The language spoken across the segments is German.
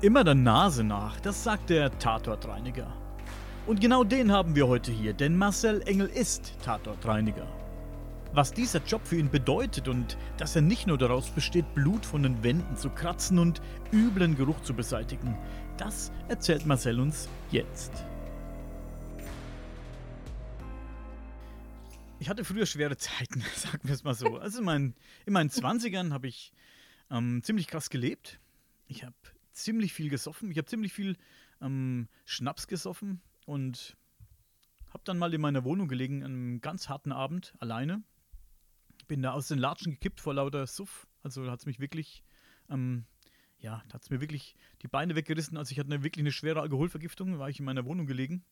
Immer der Nase nach, das sagt der Tatortreiniger. Und genau den haben wir heute hier, denn Marcel Engel ist Tatortreiniger. Was dieser Job für ihn bedeutet und dass er nicht nur daraus besteht, Blut von den Wänden zu kratzen und üblen Geruch zu beseitigen, das erzählt Marcel uns jetzt. Ich hatte früher schwere Zeiten, sagen wir es mal so. Also in meinen, in meinen 20ern habe ich ähm, ziemlich krass gelebt. Ich habe ziemlich viel gesoffen. Ich habe ziemlich viel ähm, Schnaps gesoffen und habe dann mal in meiner Wohnung gelegen, an einem ganz harten Abend, alleine. Bin da aus den Latschen gekippt vor lauter Suff. Also hat es mich wirklich, ähm, ja, hat es mir wirklich die Beine weggerissen. Also ich hatte eine, wirklich eine schwere Alkoholvergiftung, war ich in meiner Wohnung gelegen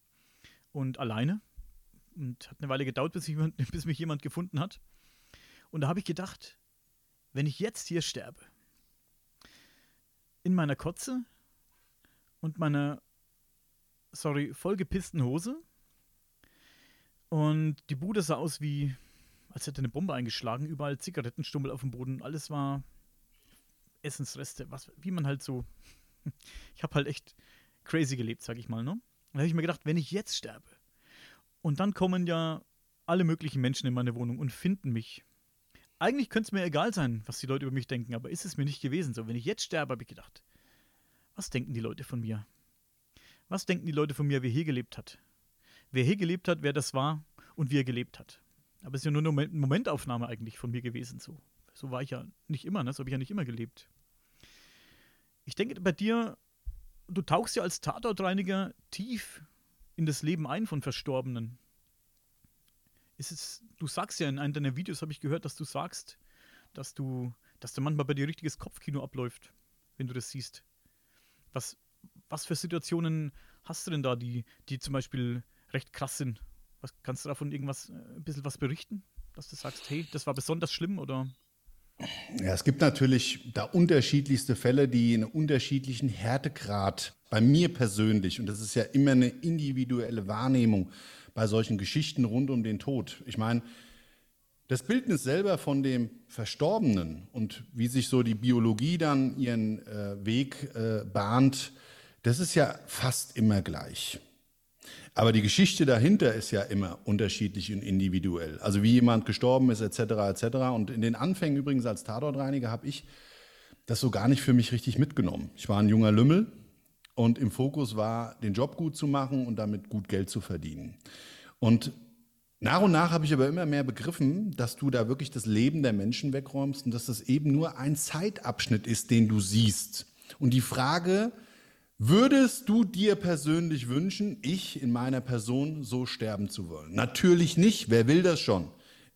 und alleine. Und hat eine Weile gedauert, bis, ich, bis mich jemand gefunden hat. Und da habe ich gedacht, wenn ich jetzt hier sterbe, in meiner Kotze und meiner, sorry, vollgepissten Hose. Und die Bude sah aus wie, als hätte eine Bombe eingeschlagen. Überall Zigarettenstummel auf dem Boden. Alles war Essensreste, was, wie man halt so. Ich habe halt echt crazy gelebt, sag ich mal, ne? Da habe ich mir gedacht, wenn ich jetzt sterbe und dann kommen ja alle möglichen Menschen in meine Wohnung und finden mich eigentlich könnte es mir egal sein, was die Leute über mich denken, aber ist es mir nicht gewesen. So, wenn ich jetzt sterbe, habe ich gedacht, was denken die Leute von mir? Was denken die Leute von mir, wer hier gelebt hat? Wer hier gelebt hat, wer das war und wie er gelebt hat. Aber es ist ja nur eine Momentaufnahme eigentlich von mir gewesen. So, so war ich ja nicht immer, ne? so habe ich ja nicht immer gelebt. Ich denke, bei dir, du tauchst ja als Tatortreiniger tief in das Leben ein von Verstorbenen ist es, du sagst ja in einem deiner Videos, habe ich gehört, dass du sagst, dass du, dass da manchmal bei dir richtiges Kopfkino abläuft, wenn du das siehst. Was, was für Situationen hast du denn da, die, die zum Beispiel recht krass sind? Was, kannst du davon irgendwas, äh, ein bisschen was berichten? Dass du sagst, hey, das war besonders schlimm oder? Ja, es gibt natürlich da unterschiedlichste Fälle, die einen unterschiedlichen Härtegrad bei mir persönlich, und das ist ja immer eine individuelle Wahrnehmung, bei solchen Geschichten rund um den Tod. Ich meine, das Bildnis selber von dem Verstorbenen und wie sich so die Biologie dann ihren äh, Weg äh, bahnt, das ist ja fast immer gleich. Aber die Geschichte dahinter ist ja immer unterschiedlich und individuell. Also wie jemand gestorben ist, etc., etc. Und in den Anfängen übrigens als Tatortreiniger habe ich das so gar nicht für mich richtig mitgenommen. Ich war ein junger Lümmel, und im Fokus war, den Job gut zu machen und damit gut Geld zu verdienen. Und nach und nach habe ich aber immer mehr begriffen, dass du da wirklich das Leben der Menschen wegräumst und dass das eben nur ein Zeitabschnitt ist, den du siehst. Und die Frage, würdest du dir persönlich wünschen, ich in meiner Person so sterben zu wollen? Natürlich nicht. Wer will das schon?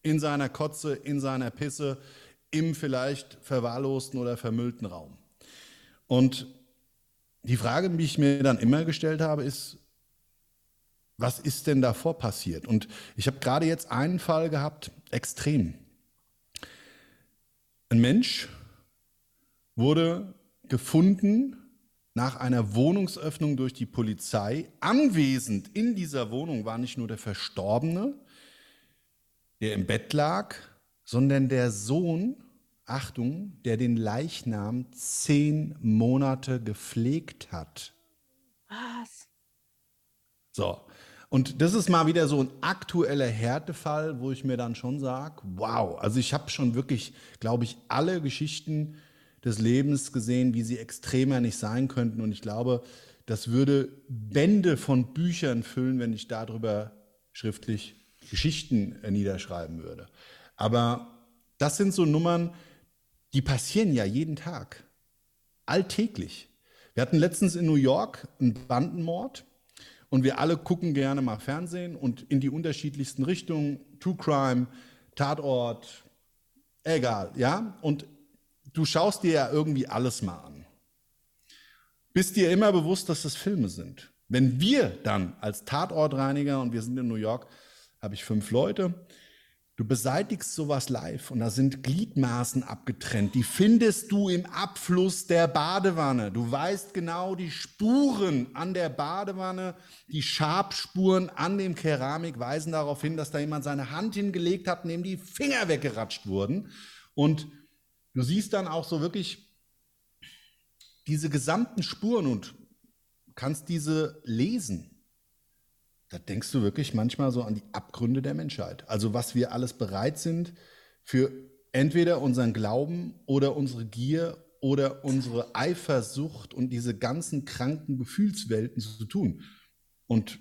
In seiner Kotze, in seiner Pisse, im vielleicht verwahrlosten oder vermüllten Raum. Und die Frage, die ich mir dann immer gestellt habe, ist, was ist denn davor passiert? Und ich habe gerade jetzt einen Fall gehabt, extrem. Ein Mensch wurde gefunden nach einer Wohnungsöffnung durch die Polizei. Anwesend in dieser Wohnung war nicht nur der Verstorbene, der im Bett lag, sondern der Sohn Achtung, der den Leichnam zehn Monate gepflegt hat. Was? So. Und das ist mal wieder so ein aktueller Härtefall, wo ich mir dann schon sage, wow, also ich habe schon wirklich, glaube ich, alle Geschichten des Lebens gesehen, wie sie extremer nicht sein könnten. Und ich glaube, das würde Bände von Büchern füllen, wenn ich darüber schriftlich Geschichten äh, niederschreiben würde. Aber das sind so Nummern, die passieren ja jeden Tag. Alltäglich. Wir hatten letztens in New York einen Bandenmord und wir alle gucken gerne mal Fernsehen und in die unterschiedlichsten Richtungen, True Crime, Tatort, egal, ja? Und du schaust dir ja irgendwie alles mal an. Bist dir immer bewusst, dass das Filme sind. Wenn wir dann als Tatortreiniger, und wir sind in New York, habe ich fünf Leute, Du beseitigst sowas live und da sind Gliedmaßen abgetrennt. Die findest du im Abfluss der Badewanne. Du weißt genau die Spuren an der Badewanne, die Schabspuren an dem Keramik weisen darauf hin, dass da jemand seine Hand hingelegt hat, neben die Finger weggeratscht wurden. Und du siehst dann auch so wirklich diese gesamten Spuren und kannst diese lesen. Da denkst du wirklich manchmal so an die Abgründe der Menschheit. Also was wir alles bereit sind für entweder unseren Glauben oder unsere Gier oder unsere Eifersucht und diese ganzen kranken Gefühlswelten zu tun. Und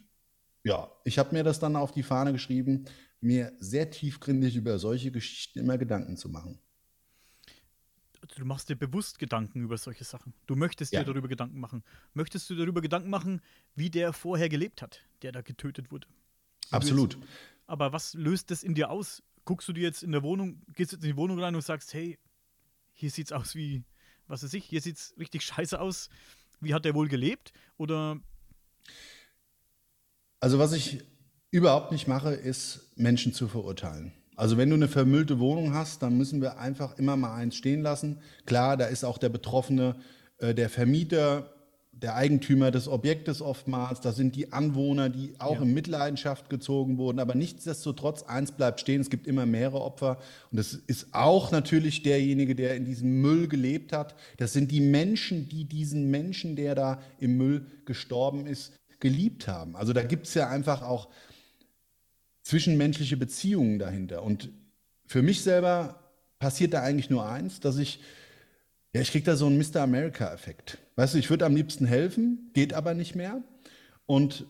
ja, ich habe mir das dann auf die Fahne geschrieben, mir sehr tiefgründig über solche Geschichten immer Gedanken zu machen. Du machst dir bewusst Gedanken über solche Sachen. Du möchtest Ja. dir darüber Gedanken machen. Möchtest du darüber Gedanken machen, wie der vorher gelebt hat, der da getötet wurde? Absolut. Aber was löst das in dir aus? Guckst du dir jetzt in der Wohnung, gehst jetzt in die Wohnung rein und sagst, hey, hier sieht's aus wie, was weiß ich, hier sieht's richtig scheiße aus. Wie hat der wohl gelebt? Oder Also was ich überhaupt nicht mache, ist Menschen zu verurteilen. Also wenn du eine vermüllte Wohnung hast, dann müssen wir einfach immer mal eins stehen lassen. Klar, da ist auch der Betroffene, äh, der Vermieter, der Eigentümer des Objektes oftmals, da sind die Anwohner, die auch Ja. in Mitleidenschaft gezogen wurden. Aber nichtsdestotrotz, eins bleibt stehen, es gibt immer mehrere Opfer. Und das ist auch natürlich derjenige, der in diesem Müll gelebt hat. Das sind die Menschen, die diesen Menschen, der da im Müll gestorben ist, geliebt haben. Also da gibt es ja einfach auch zwischenmenschliche Beziehungen dahinter. Und für mich selber passiert da eigentlich nur eins, dass ich, ja, ich kriege da so einen Mr. America-Effekt. Weißt du, ich würde am liebsten helfen, geht aber nicht mehr. Und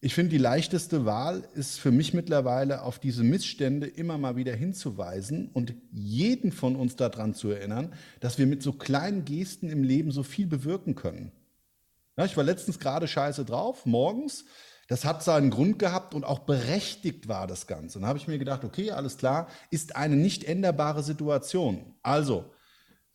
ich finde, die leichteste Wahl ist für mich mittlerweile, auf diese Missstände immer mal wieder hinzuweisen und jeden von uns daran zu erinnern, dass wir mit so kleinen Gesten im Leben so viel bewirken können. Ja, ich war letztens gerade scheiße drauf, morgens. Das hat seinen Grund gehabt und auch berechtigt war das Ganze. Und dann habe ich mir gedacht, okay, alles klar, ist eine nicht änderbare Situation. Also,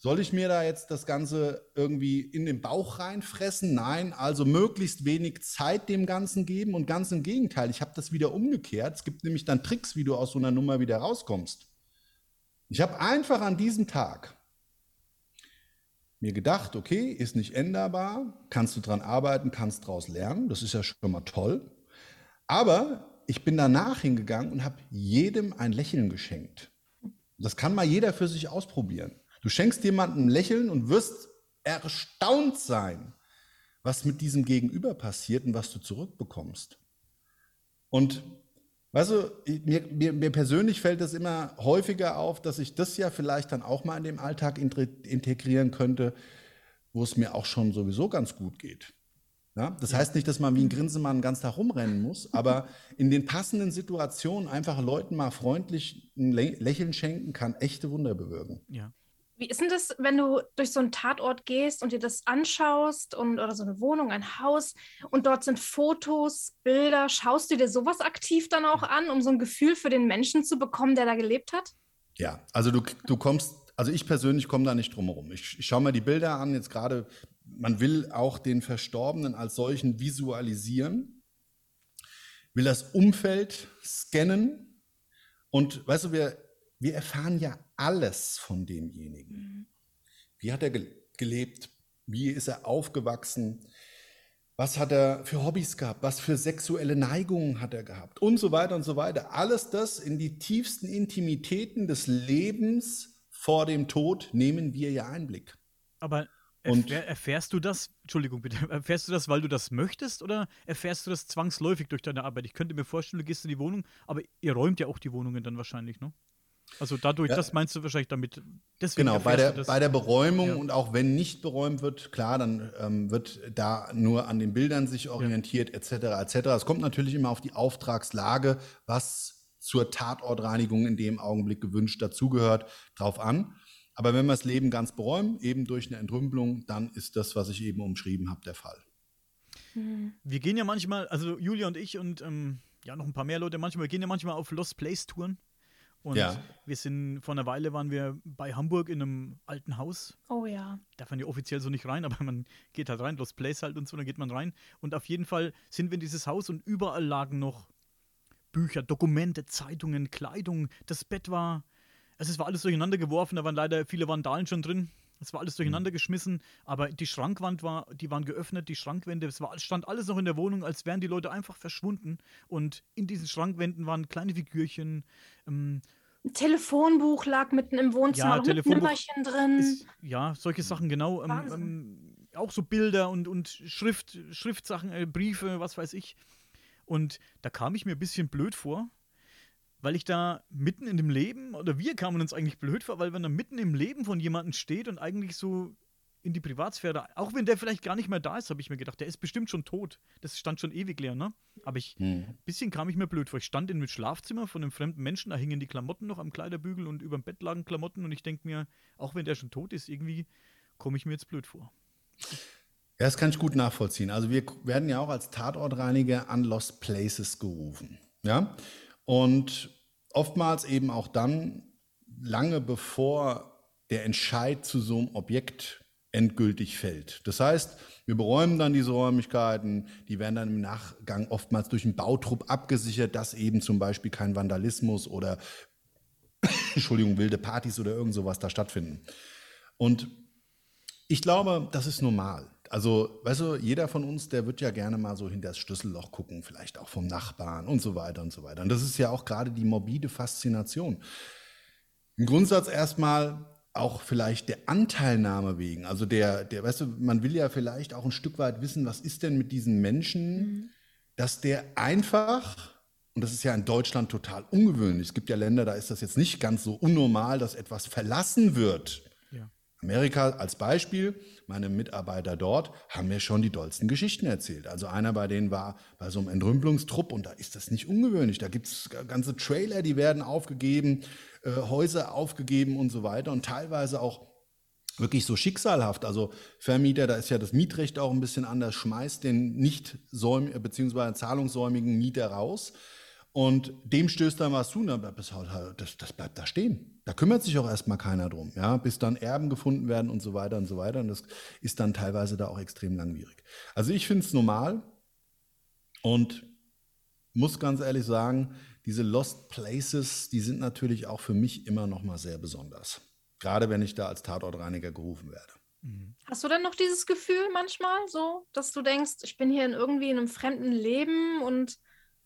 soll ich mir da jetzt das Ganze irgendwie in den Bauch reinfressen? Nein, also möglichst wenig Zeit dem Ganzen geben und ganz im Gegenteil, ich habe das wieder umgekehrt. Es gibt nämlich dann Tricks, wie du aus so einer Nummer wieder rauskommst. Ich habe einfach an diesem Tag mir gedacht, okay, ist nicht änderbar, kannst du dran arbeiten, kannst daraus lernen, das ist ja schon mal toll. Aber ich bin danach hingegangen und habe jedem ein Lächeln geschenkt. Das kann mal jeder für sich ausprobieren. Du schenkst jemandem ein Lächeln und wirst erstaunt sein, was mit diesem Gegenüber passiert und was du zurückbekommst. Und weißt du, mir, mir, mir persönlich fällt es immer häufiger auf, dass ich das ja vielleicht dann auch mal in dem Alltag integrieren könnte, wo es mir auch schon sowieso ganz gut geht. Ja? Das heißt nicht, dass man wie ein Grinsemann den ganzen Tag rumrennen muss, aber in den passenden Situationen einfach Leuten mal freundlich ein Lä Lächeln schenken kann echte Wunder bewirken. ja. Wie ist denn das, wenn du durch so einen Tatort gehst und dir das anschaust und oder so eine Wohnung, ein Haus und dort sind Fotos, Bilder, schaust du dir sowas aktiv dann auch an, um so ein Gefühl für den Menschen zu bekommen, der da gelebt hat? Ja, also du, du kommst, also ich persönlich komme da nicht drum herum. Ich, ich schaue mir die Bilder an, jetzt gerade, man will auch den Verstorbenen als solchen visualisieren, will das Umfeld scannen und weißt du, wir, wir erfahren ja alles von demjenigen. Wie hat er ge gelebt? Wie ist er aufgewachsen? Was hat er für Hobbys gehabt? Was für sexuelle Neigungen hat er gehabt? Und so weiter und so weiter. Alles das in die tiefsten Intimitäten des Lebens vor dem Tod nehmen wir ja Einblick. Aber Und- erfähr, erfährst du das, Entschuldigung bitte, erfährst du das, weil du das möchtest oder erfährst du das zwangsläufig durch deine Arbeit? Ich könnte mir vorstellen, du gehst in die Wohnung, aber ihr räumt ja auch die Wohnungen dann wahrscheinlich, ne? Also dadurch, Ja. das meinst du wahrscheinlich damit. Deswegen Genau, bei der, bei der Beräumung Ja. und auch wenn nicht beräumt wird, klar, dann ähm, wird da nur an den Bildern sich orientiert, etc. etc. Es kommt natürlich immer auf die Auftragslage, was zur Tatortreinigung in dem Augenblick gewünscht dazugehört, drauf an. Aber wenn wir das Leben ganz beräumen, eben durch eine Entrümpelung, dann ist das, was ich eben umschrieben habe, der Fall. Wir gehen ja manchmal, also Julia und ich und ähm, ja noch ein paar mehr Leute, manchmal wir gehen ja manchmal auf Lost Place Touren. Und Ja. wir sind vor einer Weile waren wir bei Hamburg in einem alten Haus. Oh ja. Darf man ja offiziell so nicht rein, aber man geht halt rein, Lost Place halt und so, dann geht man rein. Und auf jeden Fall sind wir in dieses Haus und überall lagen noch Bücher, Dokumente, Zeitungen, Kleidung. Das Bett war, also es war alles durcheinander geworfen, da waren leider viele Vandalen schon drin. Es war alles durcheinander geschmissen, aber die Schrankwand war, die waren geöffnet, die Schrankwände, es war, es stand alles noch in der Wohnung, als wären die Leute einfach verschwunden. Und in diesen Schrankwänden waren kleine Figürchen, ähm, Ein Telefonbuch lag mitten im Wohnzimmer, Ja, Telefonbuch Nimmerchen drin. ist, ja, solche Sachen genau. Ähm, ähm, auch so Bilder und, und Schrift, Schriftsachen, äh, Briefe, was weiß ich. Und da kam ich mir ein bisschen blöd vor, weil ich da mitten in dem Leben, oder wir kamen uns eigentlich blöd vor, weil man da mitten im Leben von jemandem steht und eigentlich so in die Privatsphäre, auch wenn der vielleicht gar nicht mehr da ist, habe ich mir gedacht, der ist bestimmt schon tot. Das stand schon ewig leer, ne? Aber ich, ein hm. bisschen kam ich mir blöd vor. Ich stand in einem Schlafzimmer von einem fremden Menschen, da hingen die Klamotten noch am Kleiderbügel und über dem Bett lagen Klamotten und ich denke mir, auch wenn der schon tot ist, irgendwie komme ich mir jetzt blöd vor. Ja, das kann ich gut nachvollziehen. Also wir werden ja auch als Tatortreiniger an Lost Places gerufen. Ja? Und oftmals eben auch dann, lange bevor der Entscheid zu so einem Objekt endgültig fällt. Das heißt, wir beräumen dann diese Räumlichkeiten, die werden dann im Nachgang oftmals durch einen Bautrupp abgesichert, dass eben zum Beispiel kein Vandalismus oder Entschuldigung, wilde Partys oder irgend sowas da stattfinden. Und ich glaube, das ist normal. Also, weißt du, jeder von uns, der wird ja gerne mal so hinter das Schlüsselloch gucken, vielleicht auch vom Nachbarn und so weiter und so weiter. Und das ist ja auch gerade die morbide Faszination. Im Grundsatz erstmal auch vielleicht der Anteilnahme wegen. Also der, der, weißt du, man will ja vielleicht auch ein Stück weit wissen, was ist denn mit diesen Menschen, mhm. dass der einfach, und das ist ja in Deutschland total ungewöhnlich, es gibt ja Länder, da ist das jetzt nicht ganz so unnormal, dass etwas verlassen wird Amerika als Beispiel, meine Mitarbeiter dort haben mir schon die dollsten Geschichten erzählt. Also einer bei denen war bei so einem Entrümpelungstrupp und da ist das nicht ungewöhnlich. Da gibt es ganze Trailer, die werden aufgegeben, äh, Häuser aufgegeben und so weiter und teilweise auch wirklich so schicksalhaft. Also Vermieter, da ist ja das Mietrecht auch ein bisschen anders, schmeißt den nicht bzw. zahlungssäumigen Mieter raus und dem stößt dann was zu, halt, das, das bleibt da stehen. Da kümmert sich auch erstmal keiner drum, ja, bis dann Erben gefunden werden und so weiter und so weiter. Und das ist dann teilweise da auch extrem langwierig. Also ich finde es normal und muss ganz ehrlich sagen, diese Lost Places, die sind natürlich auch für mich immer noch mal sehr besonders. Gerade wenn ich da als Tatortreiniger gerufen werde. Hast du denn noch dieses Gefühl manchmal so, dass du denkst, ich bin hier in irgendwie in einem fremden Leben und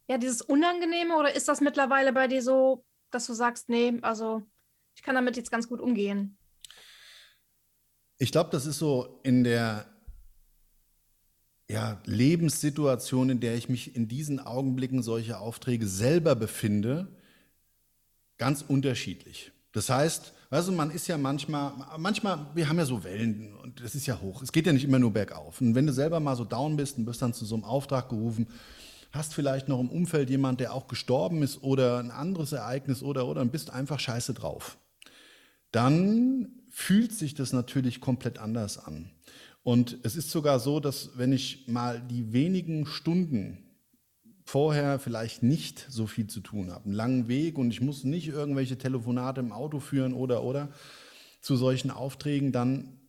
ja, dieses Unangenehme oder ist das mittlerweile bei dir so, dass du sagst, nee, also ich kann damit jetzt ganz gut umgehen? Ich glaube, das ist so in der ja, Lebenssituation, in der ich mich in diesen Augenblicken solche Aufträge selber befinde, ganz unterschiedlich. Das heißt, du, man ist ja manchmal, manchmal, wir haben ja so Wellen und das ist ja hoch. Es geht ja nicht immer nur bergauf. Und wenn du selber mal so down bist und wirst dann zu so einem Auftrag gerufen, hast vielleicht noch im Umfeld jemand, der auch gestorben ist oder ein anderes Ereignis oder oder und bist einfach scheiße drauf. Dann fühlt sich das natürlich komplett anders an. Und es ist sogar so, dass wenn ich mal die wenigen Stunden vorher vielleicht nicht so viel zu tun habe, einen langen Weg und ich muss nicht irgendwelche Telefonate im Auto führen oder oder zu solchen Aufträgen, dann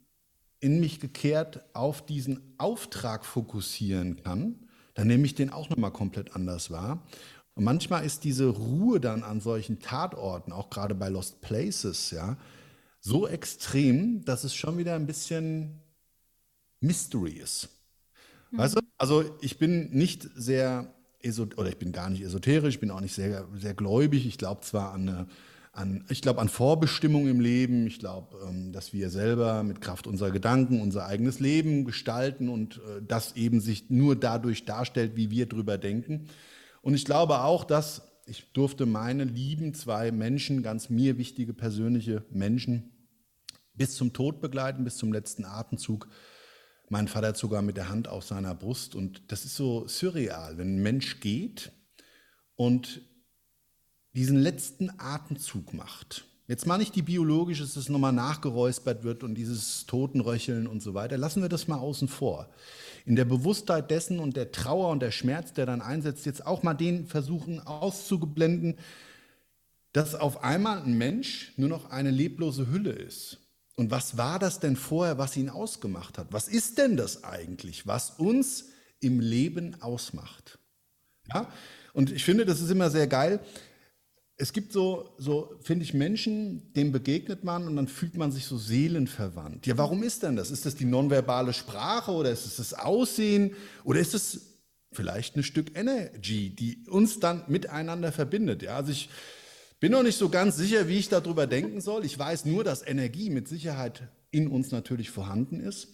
in mich gekehrt auf diesen Auftrag fokussieren kann dann nehme ich den auch nochmal komplett anders wahr. Und manchmal ist diese Ruhe dann an solchen Tatorten, auch gerade bei Lost Places, ja, so extrem, dass es schon wieder ein bisschen Mystery ist. Mhm. Weißt du? Also ich bin nicht sehr, oder ich bin gar nicht esoterisch, ich bin auch nicht sehr, sehr gläubig. Ich glaube zwar an eine an, ich glaube an Vorbestimmung im Leben. Ich glaube, ähm, dass wir selber mit Kraft unserer Gedanken unser eigenes Leben gestalten und äh, das eben sich nur dadurch darstellt, wie wir drüber denken. Und ich glaube auch, dass ich durfte meine lieben zwei Menschen, ganz mir wichtige persönliche Menschen, bis zum Tod begleiten, bis zum letzten Atemzug. Mein Vater hat sogar mit der Hand auf seiner Brust. Und das ist so surreal, wenn ein Mensch geht und diesen letzten Atemzug macht. Jetzt mal nicht die biologische, dass es nochmal nachgeräuspert wird und dieses Totenröcheln und so weiter. Lassen wir das mal außen vor. In der Bewusstheit dessen und der Trauer und der Schmerz, der dann einsetzt, jetzt auch mal den versuchen auszublenden, dass auf einmal ein Mensch nur noch eine leblose Hülle ist. Und was war das denn vorher, was ihn ausgemacht hat? Was ist denn das eigentlich, was uns im Leben ausmacht? Ja? Und ich finde, das ist immer sehr geil es gibt so, so finde ich, Menschen, denen begegnet man und dann fühlt man sich so seelenverwandt. Ja, warum ist denn das? Ist das die nonverbale Sprache oder ist es das Aussehen oder ist es vielleicht ein Stück Energy, die uns dann miteinander verbindet? Ja, also ich bin noch nicht so ganz sicher, wie ich darüber denken soll. Ich weiß nur, dass Energie mit Sicherheit in uns natürlich vorhanden ist.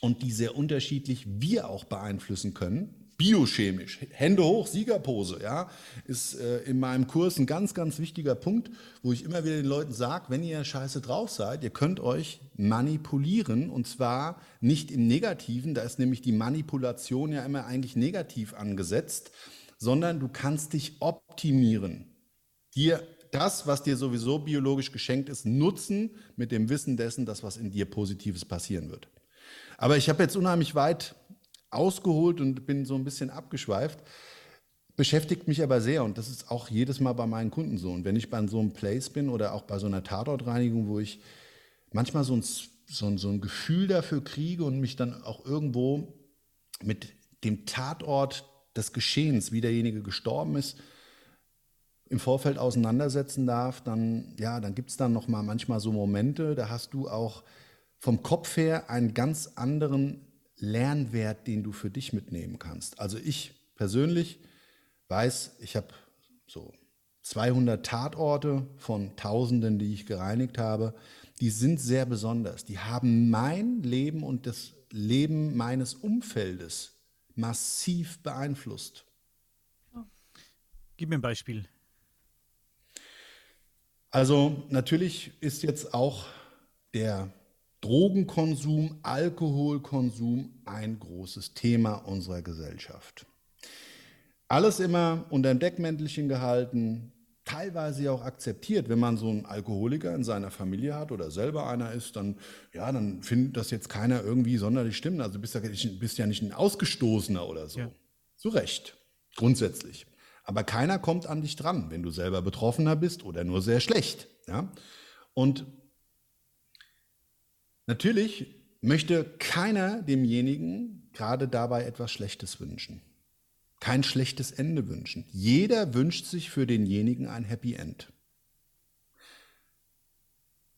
und die sehr unterschiedlich wir auch beeinflussen können. Biochemisch, Hände hoch, Siegerpose, ja, ist äh, in meinem Kurs ein ganz, ganz wichtiger Punkt, wo ich immer wieder den Leuten sage, wenn ihr scheiße drauf seid, ihr könnt euch manipulieren und zwar nicht im Negativen, da ist nämlich die Manipulation ja immer eigentlich negativ angesetzt, sondern du kannst dich optimieren. Dir das, was dir sowieso biologisch geschenkt ist, nutzen mit dem Wissen dessen, dass was in dir Positives passieren wird. Aber ich habe jetzt unheimlich weit ausgeholt und bin so ein bisschen abgeschweift. Beschäftigt mich aber sehr und das ist auch jedes Mal bei meinen Kunden so. Und wenn ich bei so einem Place bin oder auch bei so einer Tatortreinigung, wo ich manchmal so ein, so ein, so ein Gefühl dafür kriege und mich dann auch irgendwo mit dem Tatort des Geschehens, wie derjenige gestorben ist, im Vorfeld auseinandersetzen darf, dann, ja, dann gibt es dann noch mal manchmal so Momente, da hast du auch vom Kopf her einen ganz anderen Lernwert, den du für dich mitnehmen kannst. Also ich persönlich weiß, ich habe so 200 Tatorte von Tausenden, die ich gereinigt habe. Die sind sehr besonders. Die haben mein Leben und das Leben meines Umfeldes massiv beeinflusst. Gib mir ein Beispiel. Also natürlich ist jetzt auch der Drogenkonsum, Alkoholkonsum ein großes Thema unserer Gesellschaft. Alles immer unter dem Deckmäntelchen gehalten, teilweise auch akzeptiert. Wenn man so einen Alkoholiker in seiner Familie hat oder selber einer ist, dann, ja, dann findet das jetzt keiner irgendwie sonderlich stimmen. Also du bist ja, bist ja nicht ein Ausgestoßener oder so. Ja. Zu Recht, grundsätzlich. Aber keiner kommt an dich dran, wenn du selber Betroffener bist oder nur sehr schlecht. Ja? Und natürlich möchte keiner demjenigen gerade dabei etwas Schlechtes wünschen. Kein schlechtes Ende wünschen. Jeder wünscht sich für denjenigen ein Happy End.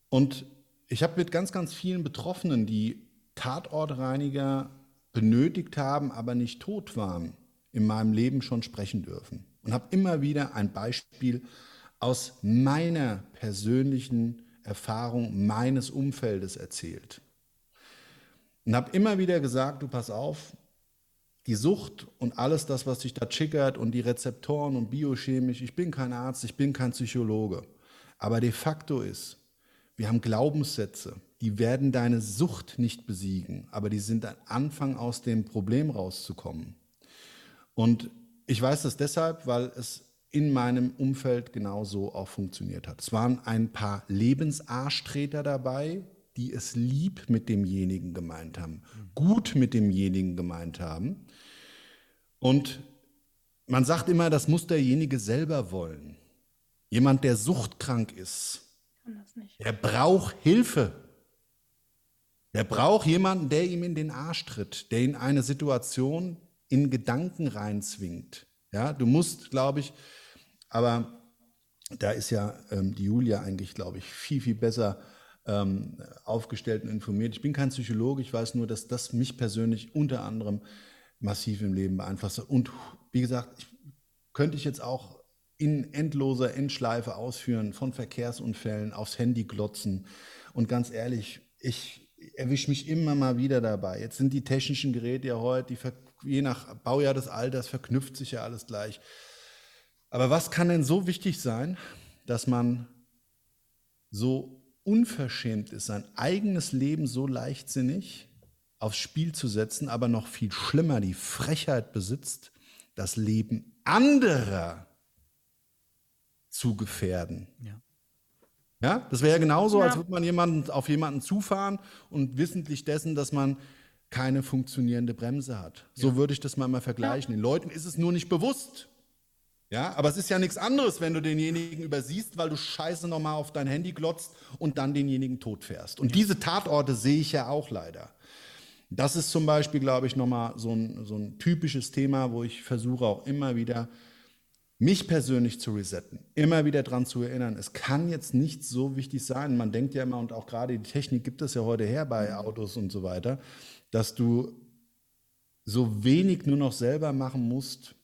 Und ich habe mit ganz, ganz vielen Betroffenen, die Tatortreiniger benötigt haben, aber nicht tot waren, in meinem Leben schon sprechen dürfen und habe immer wieder ein Beispiel aus meiner persönlichen Erfahrung meines Umfeldes erzählt. Und habe immer wieder gesagt, du pass auf, die Sucht und alles das, was sich da triggert und die Rezeptoren und biochemisch, ich bin kein Arzt, ich bin kein Psychologe. Aber de facto ist, wir haben Glaubenssätze, die werden deine Sucht nicht besiegen, aber die sind ein Anfang aus dem Problem rauszukommen. Und ich weiß das deshalb, weil es in meinem Umfeld genauso auch funktioniert hat. Es waren ein paar Lebensarschtreter dabei, die es lieb mit demjenigen gemeint haben, gut mit demjenigen gemeint haben. Und man sagt immer, das muss derjenige selber wollen. Jemand, der suchtkrank ist, der braucht Hilfe. Der braucht jemanden, der ihm in den Arsch tritt, der in eine Situation in Gedanken reinzwingt. Ja, du musst, glaube ich, aber da ist ja ähm, die Julia eigentlich, glaube ich, viel, viel besser ähm, aufgestellt und informiert. Ich bin kein Psychologe, ich weiß nur, dass das mich persönlich unter anderem massiv im Leben beeinflusst. Und wie gesagt, ich, könnte ich jetzt auch in endloser Endschleife ausführen, von Verkehrsunfällen aufs Handy glotzen. Und ganz ehrlich, ich erwische mich immer mal wieder dabei. Jetzt sind die technischen Geräte ja heute, die je nach Baujahr des Alters verknüpft sich ja alles gleich. Aber was kann denn so wichtig sein, dass man so unverschämt ist, sein eigenes Leben so leichtsinnig aufs Spiel zu setzen, aber noch viel schlimmer die Frechheit besitzt, das Leben anderer zu gefährden. Ja. Ja, das wäre ja genauso, ja. als würde man jemanden auf jemanden zufahren und wissentlich dessen, dass man keine funktionierende Bremse hat. So ja. würde ich das mal mal vergleichen. Den Leuten ist es nur nicht bewusst. Ja, aber es ist ja nichts anderes, wenn du denjenigen übersiehst, weil du scheiße nochmal auf dein Handy glotzt und dann denjenigen tot fährst. Und diese Tatorte sehe ich ja auch leider. Das ist zum Beispiel, glaube ich, nochmal so ein, so ein typisches Thema, wo ich versuche auch immer wieder, mich persönlich zu resetten, immer wieder daran zu erinnern, es kann jetzt nicht so wichtig sein. Man denkt ja immer, und auch gerade die Technik gibt es ja heute her bei Autos und so weiter, dass du so wenig nur noch selber machen musst.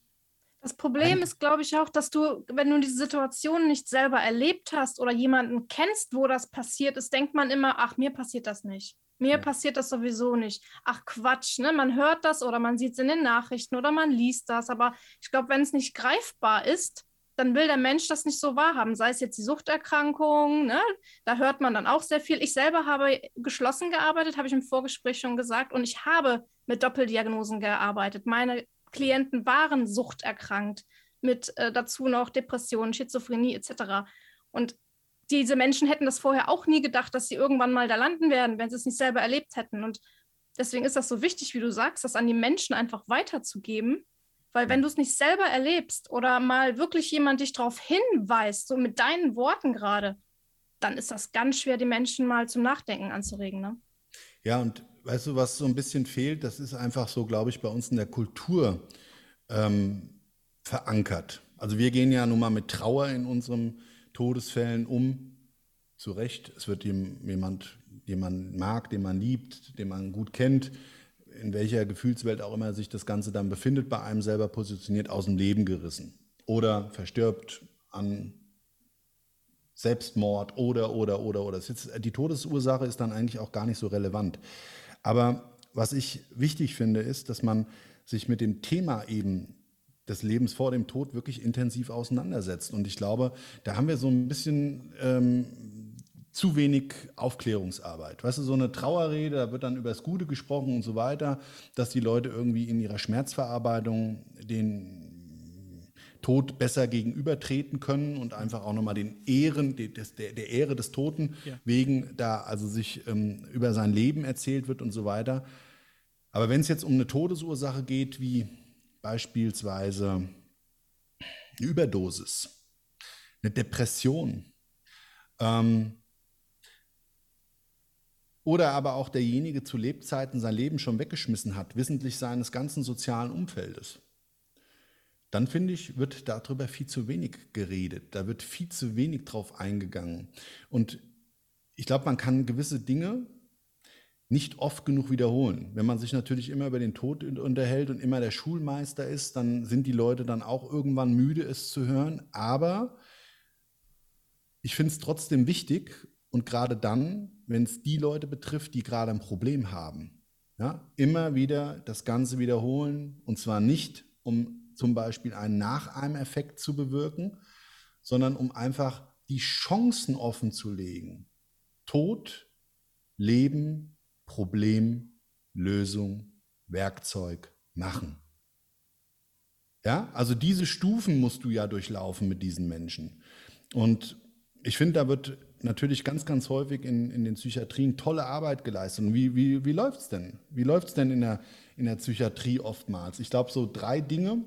Das Problem ist, glaube ich, auch, dass du, wenn du diese Situation nicht selber erlebt hast oder jemanden kennst, wo das passiert ist, denkt man immer, ach, mir passiert das nicht. Mir ja. passiert das sowieso nicht. Ach Quatsch, ne? Man hört das oder man sieht es in den Nachrichten oder man liest das. Aber ich glaube, wenn es nicht greifbar ist, dann will der Mensch das nicht so wahrhaben. Sei es jetzt die Suchterkrankung, ne? da hört man dann auch sehr viel. Ich selber habe geschlossen gearbeitet, habe ich im Vorgespräch schon gesagt, und ich habe mit Doppeldiagnosen gearbeitet. Meine Klienten waren suchterkrankt, mit äh, dazu noch Depressionen, Schizophrenie etc. Und diese Menschen hätten das vorher auch nie gedacht, dass sie irgendwann mal da landen werden, wenn sie es nicht selber erlebt hätten. Und deswegen ist das so wichtig, wie du sagst, das an die Menschen einfach weiterzugeben. Weil wenn du es nicht selber erlebst oder mal wirklich jemand dich darauf hinweist, so mit deinen Worten gerade, dann ist das ganz schwer, die Menschen mal zum Nachdenken anzuregen. Ne? Ja, und weißt du, was so ein bisschen fehlt, das ist einfach so, glaube ich, bei uns in der Kultur ähm, verankert. Also wir gehen ja nun mal mit Trauer in unseren Todesfällen um. Zu Recht, es wird jemand, den man mag, den man liebt, den man gut kennt, in welcher Gefühlswelt auch immer sich das Ganze dann befindet, bei einem selber positioniert, aus dem Leben gerissen. Oder verstirbt an Selbstmord oder, oder, oder, oder. Jetzt, die Todesursache ist dann eigentlich auch gar nicht so relevant. Aber was ich wichtig finde, ist, dass man sich mit dem Thema eben des Lebens vor dem Tod wirklich intensiv auseinandersetzt. Und ich glaube, da haben wir so ein bisschen ähm, zu wenig Aufklärungsarbeit. Weißt du, so eine Trauerrede, da wird dann über das Gute gesprochen und so weiter, dass die Leute irgendwie in ihrer Schmerzverarbeitung den Tod besser gegenübertreten können und einfach auch nochmal den Ehren, der, der Ehre des Toten ja. wegen da also sich ähm, über sein Leben erzählt wird und so weiter. Aber wenn es jetzt um eine Todesursache geht, wie beispielsweise eine Überdosis, eine Depression ähm, oder aber auch derjenige zu Lebzeiten sein Leben schon weggeschmissen hat, wissentlich seines ganzen sozialen Umfeldes, dann finde ich, wird darüber viel zu wenig geredet. Da wird viel zu wenig drauf eingegangen. Und ich glaube, man kann gewisse Dinge nicht oft genug wiederholen. Wenn man sich natürlich immer über den Tod unterhält und immer der Schulmeister ist, dann sind die Leute dann auch irgendwann müde, es zu hören. Aber ich finde es trotzdem wichtig und gerade dann, wenn es die Leute betrifft, die gerade ein Problem haben, ja, immer wieder das Ganze wiederholen und zwar nicht, um zum Beispiel einen Nachahmeffekt zu bewirken, sondern um einfach die Chancen offen zu legen. Tod, Leben, Problem, Lösung, Werkzeug, Machen. Ja, also diese Stufen musst du ja durchlaufen mit diesen Menschen. Und ich finde, da wird natürlich ganz, ganz häufig in, in den Psychiatrien tolle Arbeit geleistet. Und wie, wie, wie läuft es denn? Wie läuft es denn in der, in der Psychiatrie oftmals? Ich glaube, so drei Dinge,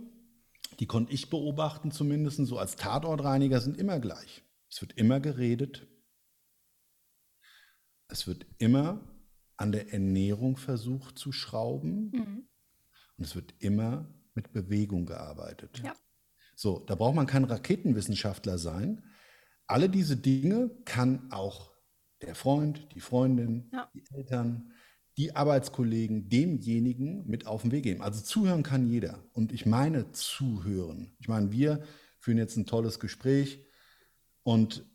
die konnte ich beobachten zumindest, so als Tatortreiniger, sind immer gleich. Es wird immer geredet. Es wird immer an der Ernährung versucht zu schrauben. Mhm. Und es wird immer mit Bewegung gearbeitet. Ja. So, da braucht man kein Raketenwissenschaftler sein. Alle diese Dinge kann auch der Freund, die Freundin, ja. die Eltern, die Arbeitskollegen demjenigen mit auf den Weg geben. Also zuhören kann jeder. Und ich meine zuhören. Ich meine, wir führen jetzt ein tolles Gespräch und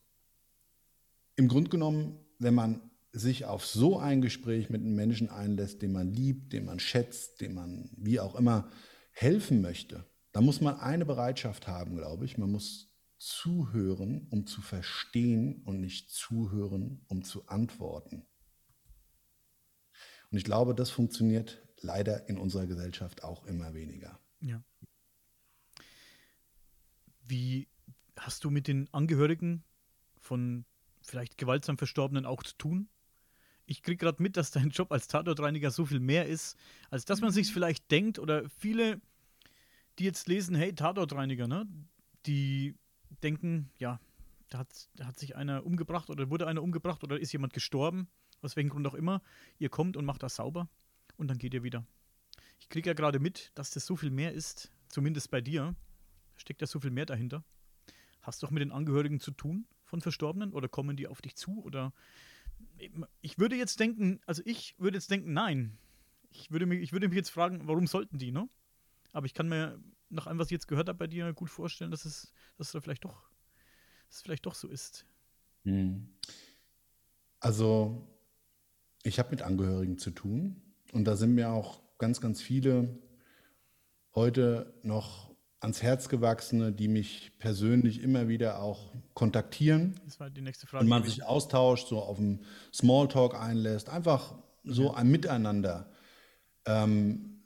im Grunde genommen, wenn man sich auf so ein Gespräch mit einem Menschen einlässt, den man liebt, den man schätzt, den man wie auch immer helfen möchte, da muss man eine Bereitschaft haben, glaube ich. Man muss zuhören, um zu verstehen und nicht zuhören, um zu antworten. Und ich glaube, das funktioniert leider in unserer Gesellschaft auch immer weniger. Ja. Wie hast du mit den Angehörigen von vielleicht gewaltsam Verstorbenen auch zu tun? ich kriege gerade mit, dass dein Job als Tatortreiniger so viel mehr ist, als dass man sich vielleicht denkt oder viele, die jetzt lesen, hey, Tatortreiniger, ne? Die denken, ja, da hat, da hat sich einer umgebracht oder wurde einer umgebracht oder ist jemand gestorben, aus welchem Grund auch immer. Ihr kommt und macht das sauber und dann geht ihr wieder. Ich kriege ja gerade mit, dass das so viel mehr ist, zumindest bei dir. Steckt ja so viel mehr dahinter. Hast du auch mit den Angehörigen zu tun von Verstorbenen oder kommen die auf dich zu oder ich würde jetzt denken, also ich würde jetzt denken, nein. Ich würde mich, ich würde mich jetzt fragen, warum sollten die, ne? Aber ich kann mir nach allem, was ich jetzt gehört habe bei dir, gut vorstellen, dass es, dass es da vielleicht doch, dass es vielleicht doch so ist. Hm. Also ich habe mit Angehörigen zu tun und da sind mir auch ganz, ganz viele heute noch ans Herz gewachsene, die mich persönlich immer wieder auch kontaktieren. Das war die nächste Frage. Und man sich austauscht, so auf einen Smalltalk einlässt, einfach so ein Miteinander. Ähm,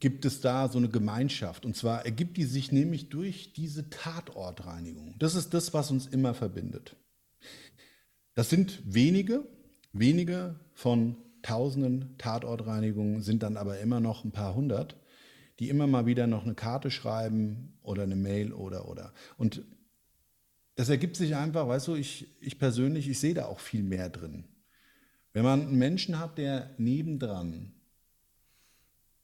gibt es da so eine Gemeinschaft. Und zwar ergibt die sich nämlich durch diese Tatortreinigung. Das ist das, was uns immer verbindet. Das sind wenige, wenige von tausenden Tatortreinigungen sind dann aber immer noch ein paar hundert die immer mal wieder noch eine Karte schreiben oder eine Mail oder oder. Und das ergibt sich einfach, weißt du, ich, ich persönlich, ich sehe da auch viel mehr drin. Wenn man einen Menschen hat, der nebendran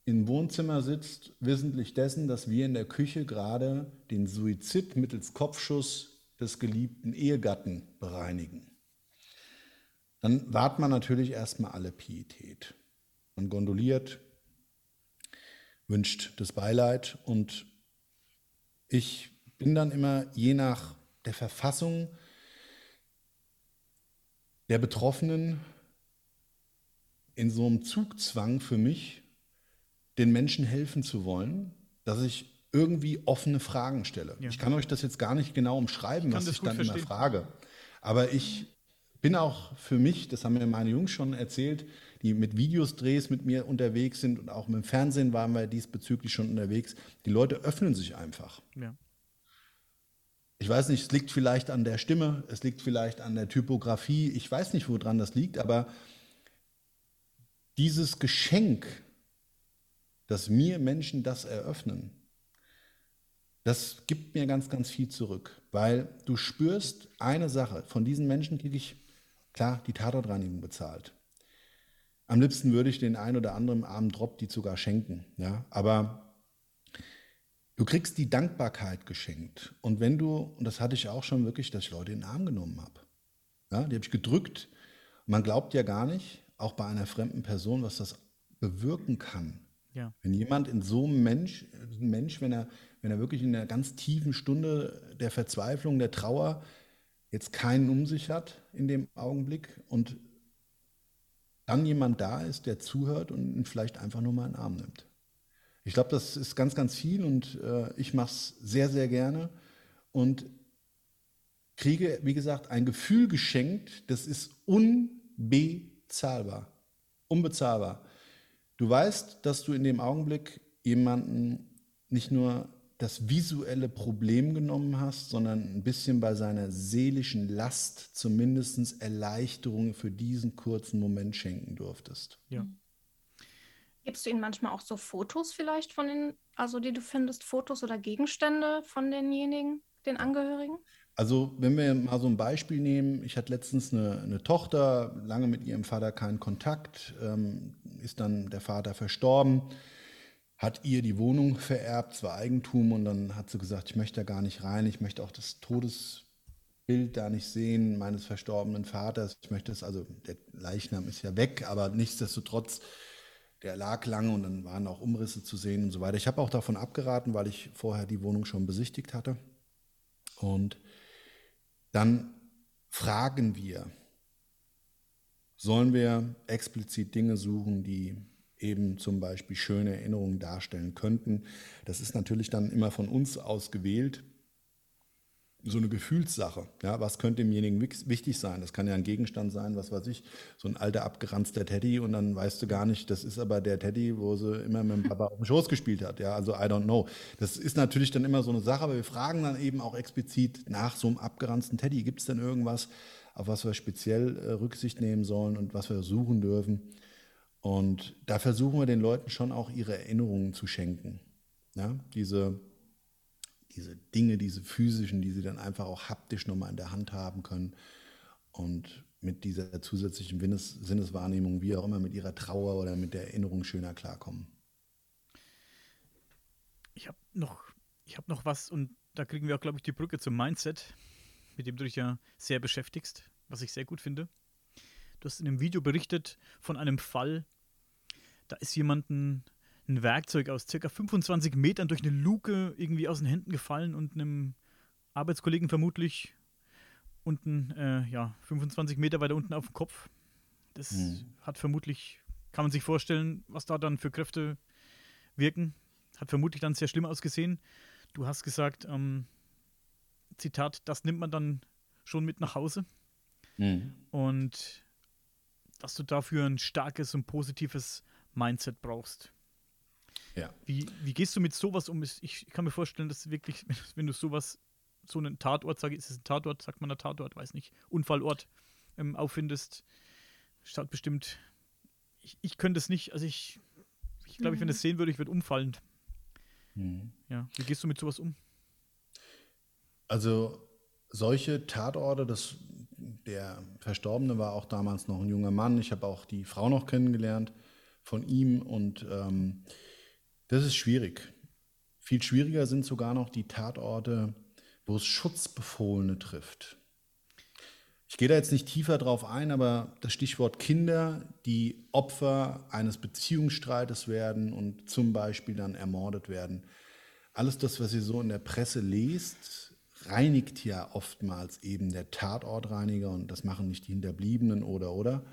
im Wohnzimmer sitzt, wissentlich dessen, dass wir in der Küche gerade den Suizid mittels Kopfschuss des geliebten Ehegatten bereinigen, dann wahrt man natürlich erstmal alle Pietät. Man gondoliert, wünscht das Beileid. Und ich bin dann immer je nach der Verfassung der Betroffenen in so einem Zugzwang für mich, den Menschen helfen zu wollen, dass ich irgendwie offene Fragen stelle. Ja. Ich kann euch das jetzt gar nicht genau umschreiben, ich was ich dann verstehen. immer frage. Aber ich bin auch für mich, das haben mir meine Jungs schon erzählt, die mit Videos-Drehs mit mir unterwegs sind und auch mit dem Fernsehen waren wir diesbezüglich schon unterwegs. Die Leute öffnen sich einfach. Ja. Ich weiß nicht, es liegt vielleicht an der Stimme, es liegt vielleicht an der Typografie, ich weiß nicht, woran das liegt, aber dieses Geschenk, dass mir Menschen das eröffnen, das gibt mir ganz, ganz viel zurück, weil du spürst eine Sache, von diesen Menschen kriege ich, klar, die Tatortreinigung bezahlt. Am liebsten würde ich den ein oder anderen armen Drop die sogar schenken. Ja? Aber du kriegst die Dankbarkeit geschenkt. Und wenn du, und das hatte ich auch schon wirklich, dass ich Leute in den Arm genommen habe. Ja? Die habe ich gedrückt. Man glaubt ja gar nicht, auch bei einer fremden Person, was das bewirken kann. Ja. Wenn jemand in so einem Mensch, ein Mensch, wenn er, wenn er wirklich in einer ganz tiefen Stunde der Verzweiflung, der Trauer jetzt keinen um sich hat in dem Augenblick und dann jemand da ist, der zuhört und ihn vielleicht einfach nur mal in den Arm nimmt. Ich glaube, das ist ganz, ganz viel und äh, ich mache es sehr, sehr gerne und kriege, wie gesagt, ein Gefühl geschenkt, das ist unbezahlbar. Unbezahlbar. Du weißt, dass du in dem Augenblick jemanden nicht nur das visuelle Problem genommen hast, sondern ein bisschen bei seiner seelischen Last zumindest Erleichterung für diesen kurzen Moment schenken durftest. Ja. Gibst du ihnen manchmal auch so Fotos vielleicht von den, also die du findest, Fotos oder Gegenstände von denjenigen, den Angehörigen? Also wenn wir mal so ein Beispiel nehmen, ich hatte letztens eine, eine Tochter, lange mit ihrem Vater keinen Kontakt, ähm, ist dann der Vater verstorben hat ihr die Wohnung vererbt, zwar Eigentum, und dann hat sie gesagt, ich möchte da gar nicht rein, ich möchte auch das Todesbild da nicht sehen meines verstorbenen Vaters. Ich möchte es, also der Leichnam ist ja weg, aber nichtsdestotrotz, der lag lange und dann waren auch Umrisse zu sehen und so weiter. Ich habe auch davon abgeraten, weil ich vorher die Wohnung schon besichtigt hatte. Und dann fragen wir, sollen wir explizit Dinge suchen, die eben zum Beispiel schöne Erinnerungen darstellen könnten. Das ist natürlich dann immer von uns aus gewählt. So eine Gefühlssache. Ja, was könnte demjenigen wichtig sein? Das kann ja ein Gegenstand sein, was weiß ich, so ein alter abgeranzter Teddy und dann weißt du gar nicht, das ist aber der Teddy, wo sie immer mit dem Papa auf dem Schoß gespielt hat. Ja, also I don't know. Das ist natürlich dann immer so eine Sache, aber wir fragen dann eben auch explizit nach so einem abgeranzten Teddy. Gibt es denn irgendwas, auf was wir speziell äh, Rücksicht nehmen sollen und was wir suchen dürfen? Und da versuchen wir den Leuten schon auch ihre Erinnerungen zu schenken. Ja, diese, diese Dinge, diese physischen, die sie dann einfach auch haptisch nochmal in der Hand haben können und mit dieser zusätzlichen Sinneswahrnehmung, wie auch immer, mit ihrer Trauer oder mit der Erinnerung schöner klarkommen. Ich habe noch, hab noch was und da kriegen wir auch, glaube ich, die Brücke zum Mindset, mit dem du dich ja sehr beschäftigst, was ich sehr gut finde. Du hast in einem Video berichtet von einem Fall, da ist jemand ein, ein Werkzeug aus circa 25 Metern durch eine Luke irgendwie aus den Händen gefallen und einem Arbeitskollegen vermutlich unten, äh, ja, 25 Meter weiter unten auf dem Kopf Das mhm. hat vermutlich, kann man sich vorstellen, was da dann für Kräfte wirken. Hat vermutlich dann sehr schlimm ausgesehen. Du hast gesagt, ähm, Zitat, das nimmt man dann schon mit nach Hause. Mhm. Und dass du dafür ein starkes und positives Mindset brauchst. Ja. Wie, wie gehst du mit sowas um? Ich kann mir vorstellen, dass wirklich, wenn du sowas, so einen Tatort, sage ich, ist es ein Tatort, sagt man ein Tatort, weiß nicht, Unfallort ähm, auffindest, statt bestimmt, ich, ich könnte es nicht, also ich, ich glaube, mhm. ich, wenn ich es sehen würde, ich würde umfallen. Mhm. Ja, wie gehst du mit sowas um? Also solche Tatorte, das, der Verstorbene war auch damals noch ein junger Mann. Ich habe auch die Frau noch kennengelernt von ihm und ähm, das ist schwierig. Viel schwieriger sind sogar noch die Tatorte, wo es Schutzbefohlene trifft. Ich gehe da jetzt nicht tiefer drauf ein, aber das Stichwort Kinder, die Opfer eines Beziehungsstreites werden und zum Beispiel dann ermordet werden. Alles das, was ihr so in der Presse lest, reinigt ja oftmals eben der Tatortreiniger und das machen nicht die Hinterbliebenen oder oder.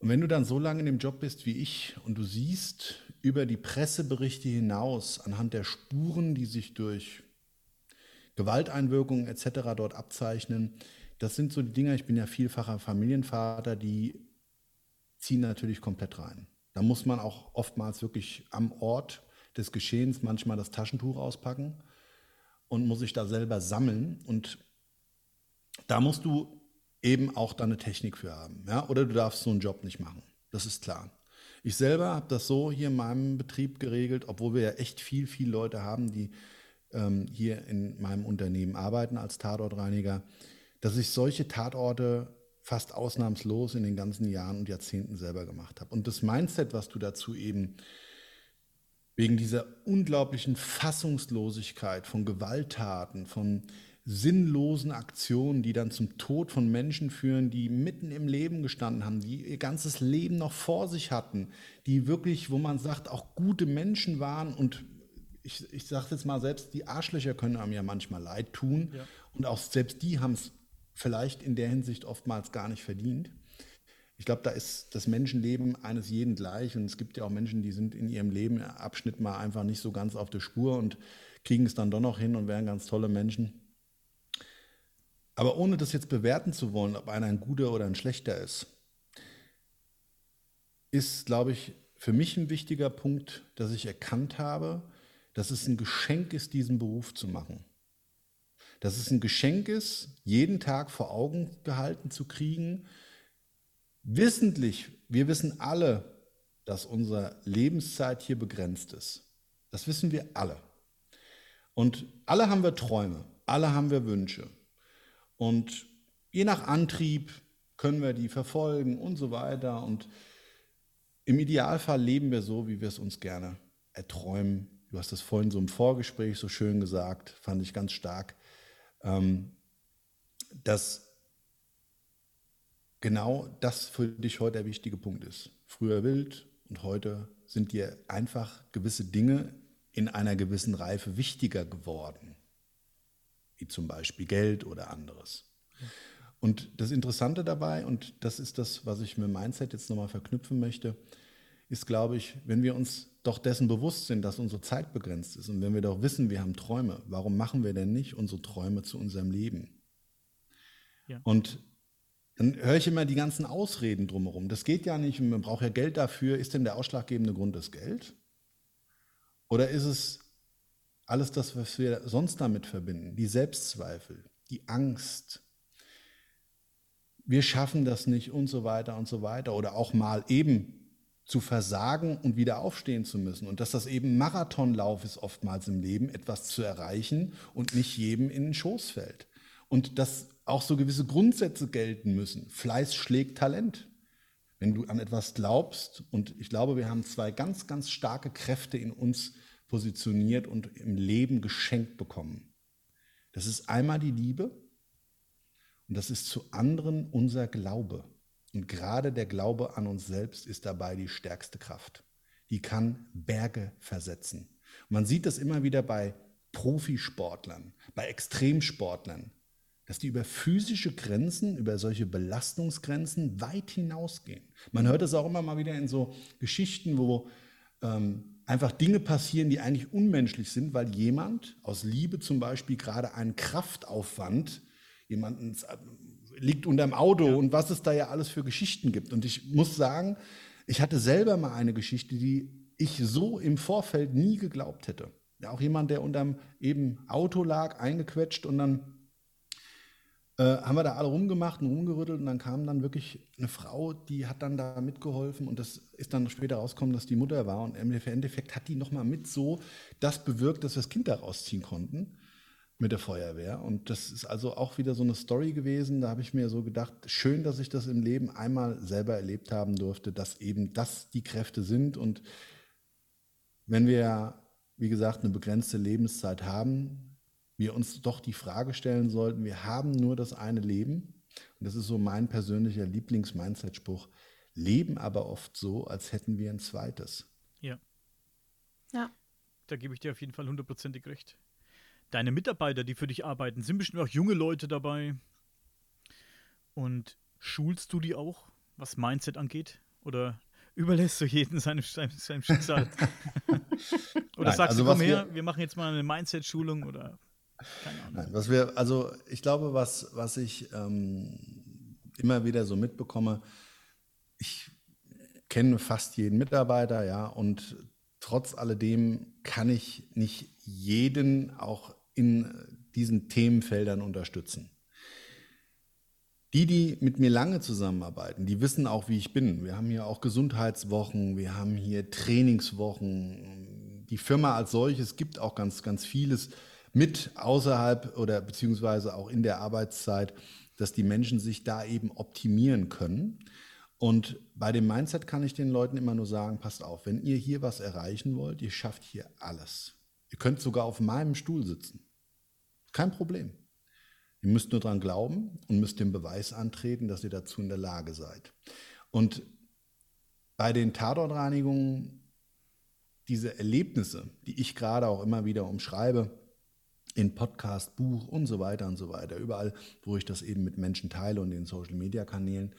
Und wenn du dann so lange in dem Job bist wie ich und du siehst über die Presseberichte hinaus anhand der Spuren, die sich durch Gewalteinwirkungen etc. dort abzeichnen, das sind so die Dinge, ich bin ja vielfacher Familienvater, die ziehen natürlich komplett rein. Da muss man auch oftmals wirklich am Ort des Geschehens manchmal das Taschentuch auspacken und muss sich da selber sammeln. Und da musst du eben auch da eine Technik für haben. Ja? Oder du darfst so einen Job nicht machen. Das ist klar. Ich selber habe das so hier in meinem Betrieb geregelt, obwohl wir ja echt viel, viel Leute haben, die ähm, hier in meinem Unternehmen arbeiten als Tatortreiniger, dass ich solche Tatorte fast ausnahmslos in den ganzen Jahren und Jahrzehnten selber gemacht habe. Und das Mindset, was du dazu eben wegen dieser unglaublichen Fassungslosigkeit von Gewalttaten, von sinnlosen Aktionen, die dann zum Tod von Menschen führen, die mitten im Leben gestanden haben, die ihr ganzes Leben noch vor sich hatten, die wirklich, wo man sagt, auch gute Menschen waren und ich, ich sage jetzt mal, selbst die Arschlöcher können einem ja manchmal leid tun ja. und auch selbst die haben es vielleicht in der Hinsicht oftmals gar nicht verdient. Ich glaube, da ist das Menschenleben eines jeden gleich und es gibt ja auch Menschen, die sind in ihrem Leben Abschnitt mal einfach nicht so ganz auf der Spur und kriegen es dann doch noch hin und wären ganz tolle Menschen. Aber ohne das jetzt bewerten zu wollen, ob einer ein guter oder ein schlechter ist, ist, glaube ich, für mich ein wichtiger Punkt, dass ich erkannt habe, dass es ein Geschenk ist, diesen Beruf zu machen. Dass es ein Geschenk ist, jeden Tag vor Augen gehalten zu kriegen, wissentlich, wir wissen alle, dass unsere Lebenszeit hier begrenzt ist. Das wissen wir alle. Und alle haben wir Träume, alle haben wir Wünsche. Und je nach Antrieb können wir die verfolgen und so weiter. Und im Idealfall leben wir so, wie wir es uns gerne erträumen. Du hast das vorhin so im Vorgespräch so schön gesagt, fand ich ganz stark, ähm, dass genau das für dich heute der wichtige Punkt ist. Früher wild und heute sind dir einfach gewisse Dinge in einer gewissen Reife wichtiger geworden wie zum Beispiel Geld oder anderes. Und das Interessante dabei, und das ist das, was ich mit Mindset jetzt nochmal verknüpfen möchte, ist, glaube ich, wenn wir uns doch dessen bewusst sind, dass unsere Zeit begrenzt ist und wenn wir doch wissen, wir haben Träume, warum machen wir denn nicht unsere Träume zu unserem Leben? Ja. Und dann höre ich immer die ganzen Ausreden drumherum. Das geht ja nicht, man braucht ja Geld dafür. Ist denn der ausschlaggebende Grund das Geld? Oder ist es alles das, was wir sonst damit verbinden, die Selbstzweifel, die Angst, wir schaffen das nicht und so weiter und so weiter. Oder auch mal eben zu versagen und wieder aufstehen zu müssen. Und dass das eben Marathonlauf ist oftmals im Leben, etwas zu erreichen und nicht jedem in den Schoß fällt. Und dass auch so gewisse Grundsätze gelten müssen. Fleiß schlägt Talent. Wenn du an etwas glaubst, und ich glaube, wir haben zwei ganz, ganz starke Kräfte in uns, positioniert und im Leben geschenkt bekommen. Das ist einmal die Liebe und das ist zu anderen unser Glaube. Und gerade der Glaube an uns selbst ist dabei die stärkste Kraft. Die kann Berge versetzen. Man sieht das immer wieder bei Profisportlern, bei Extremsportlern. dass die über physische Grenzen, über solche Belastungsgrenzen weit hinausgehen. Man hört es auch immer mal wieder in so Geschichten, wo ähm, einfach Dinge passieren, die eigentlich unmenschlich sind, weil jemand aus Liebe zum Beispiel gerade einen Kraftaufwand, jemanden äh, liegt unterm Auto ja. und was es da ja alles für Geschichten gibt. Und ich muss sagen, ich hatte selber mal eine Geschichte, die ich so im Vorfeld nie geglaubt hätte. Ja, auch jemand, der unterm eben Auto lag, eingequetscht und dann äh, haben wir da alle rumgemacht und rumgerüttelt und dann kam dann wirklich eine Frau, die hat dann da mitgeholfen und das ist dann später rausgekommen, dass die Mutter war und im Endeffekt hat die nochmal mit so das bewirkt, dass wir das Kind da rausziehen konnten mit der Feuerwehr. Und das ist also auch wieder so eine Story gewesen. Da habe ich mir so gedacht, schön, dass ich das im Leben einmal selber erlebt haben durfte, dass eben das die Kräfte sind. Und wenn wir, wie gesagt, eine begrenzte Lebenszeit haben, wir uns doch die Frage stellen sollten, wir haben nur das eine Leben. Und das ist so mein persönlicher Lieblings-Mindset-Spruch. Leben aber oft so, als hätten wir ein zweites. Ja. Ja. Da gebe ich dir auf jeden Fall hundertprozentig recht. Deine Mitarbeiter, die für dich arbeiten, sind bestimmt auch junge Leute dabei. Und schulst du die auch, was Mindset angeht? Oder überlässt du jeden seinem, seinem, seinem Schicksal? oder Nein, sagst also du, komm her, wir, wir machen jetzt mal eine Mindset-Schulung oder Nein, was wir, also ich glaube, was, was ich ähm, immer wieder so mitbekomme, ich kenne fast jeden Mitarbeiter, ja, und trotz alledem kann ich nicht jeden auch in diesen Themenfeldern unterstützen. Die, die mit mir lange zusammenarbeiten, die wissen auch, wie ich bin. Wir haben hier auch Gesundheitswochen, wir haben hier Trainingswochen. Die Firma als solches gibt auch ganz, ganz vieles mit außerhalb oder beziehungsweise auch in der Arbeitszeit, dass die Menschen sich da eben optimieren können. Und bei dem Mindset kann ich den Leuten immer nur sagen, passt auf, wenn ihr hier was erreichen wollt, ihr schafft hier alles. Ihr könnt sogar auf meinem Stuhl sitzen. Kein Problem. Ihr müsst nur daran glauben und müsst den Beweis antreten, dass ihr dazu in der Lage seid. Und bei den Tatortreinigungen, diese Erlebnisse, die ich gerade auch immer wieder umschreibe, in Podcast, Buch und so weiter und so weiter. Überall, wo ich das eben mit Menschen teile und in Social-Media-Kanälen.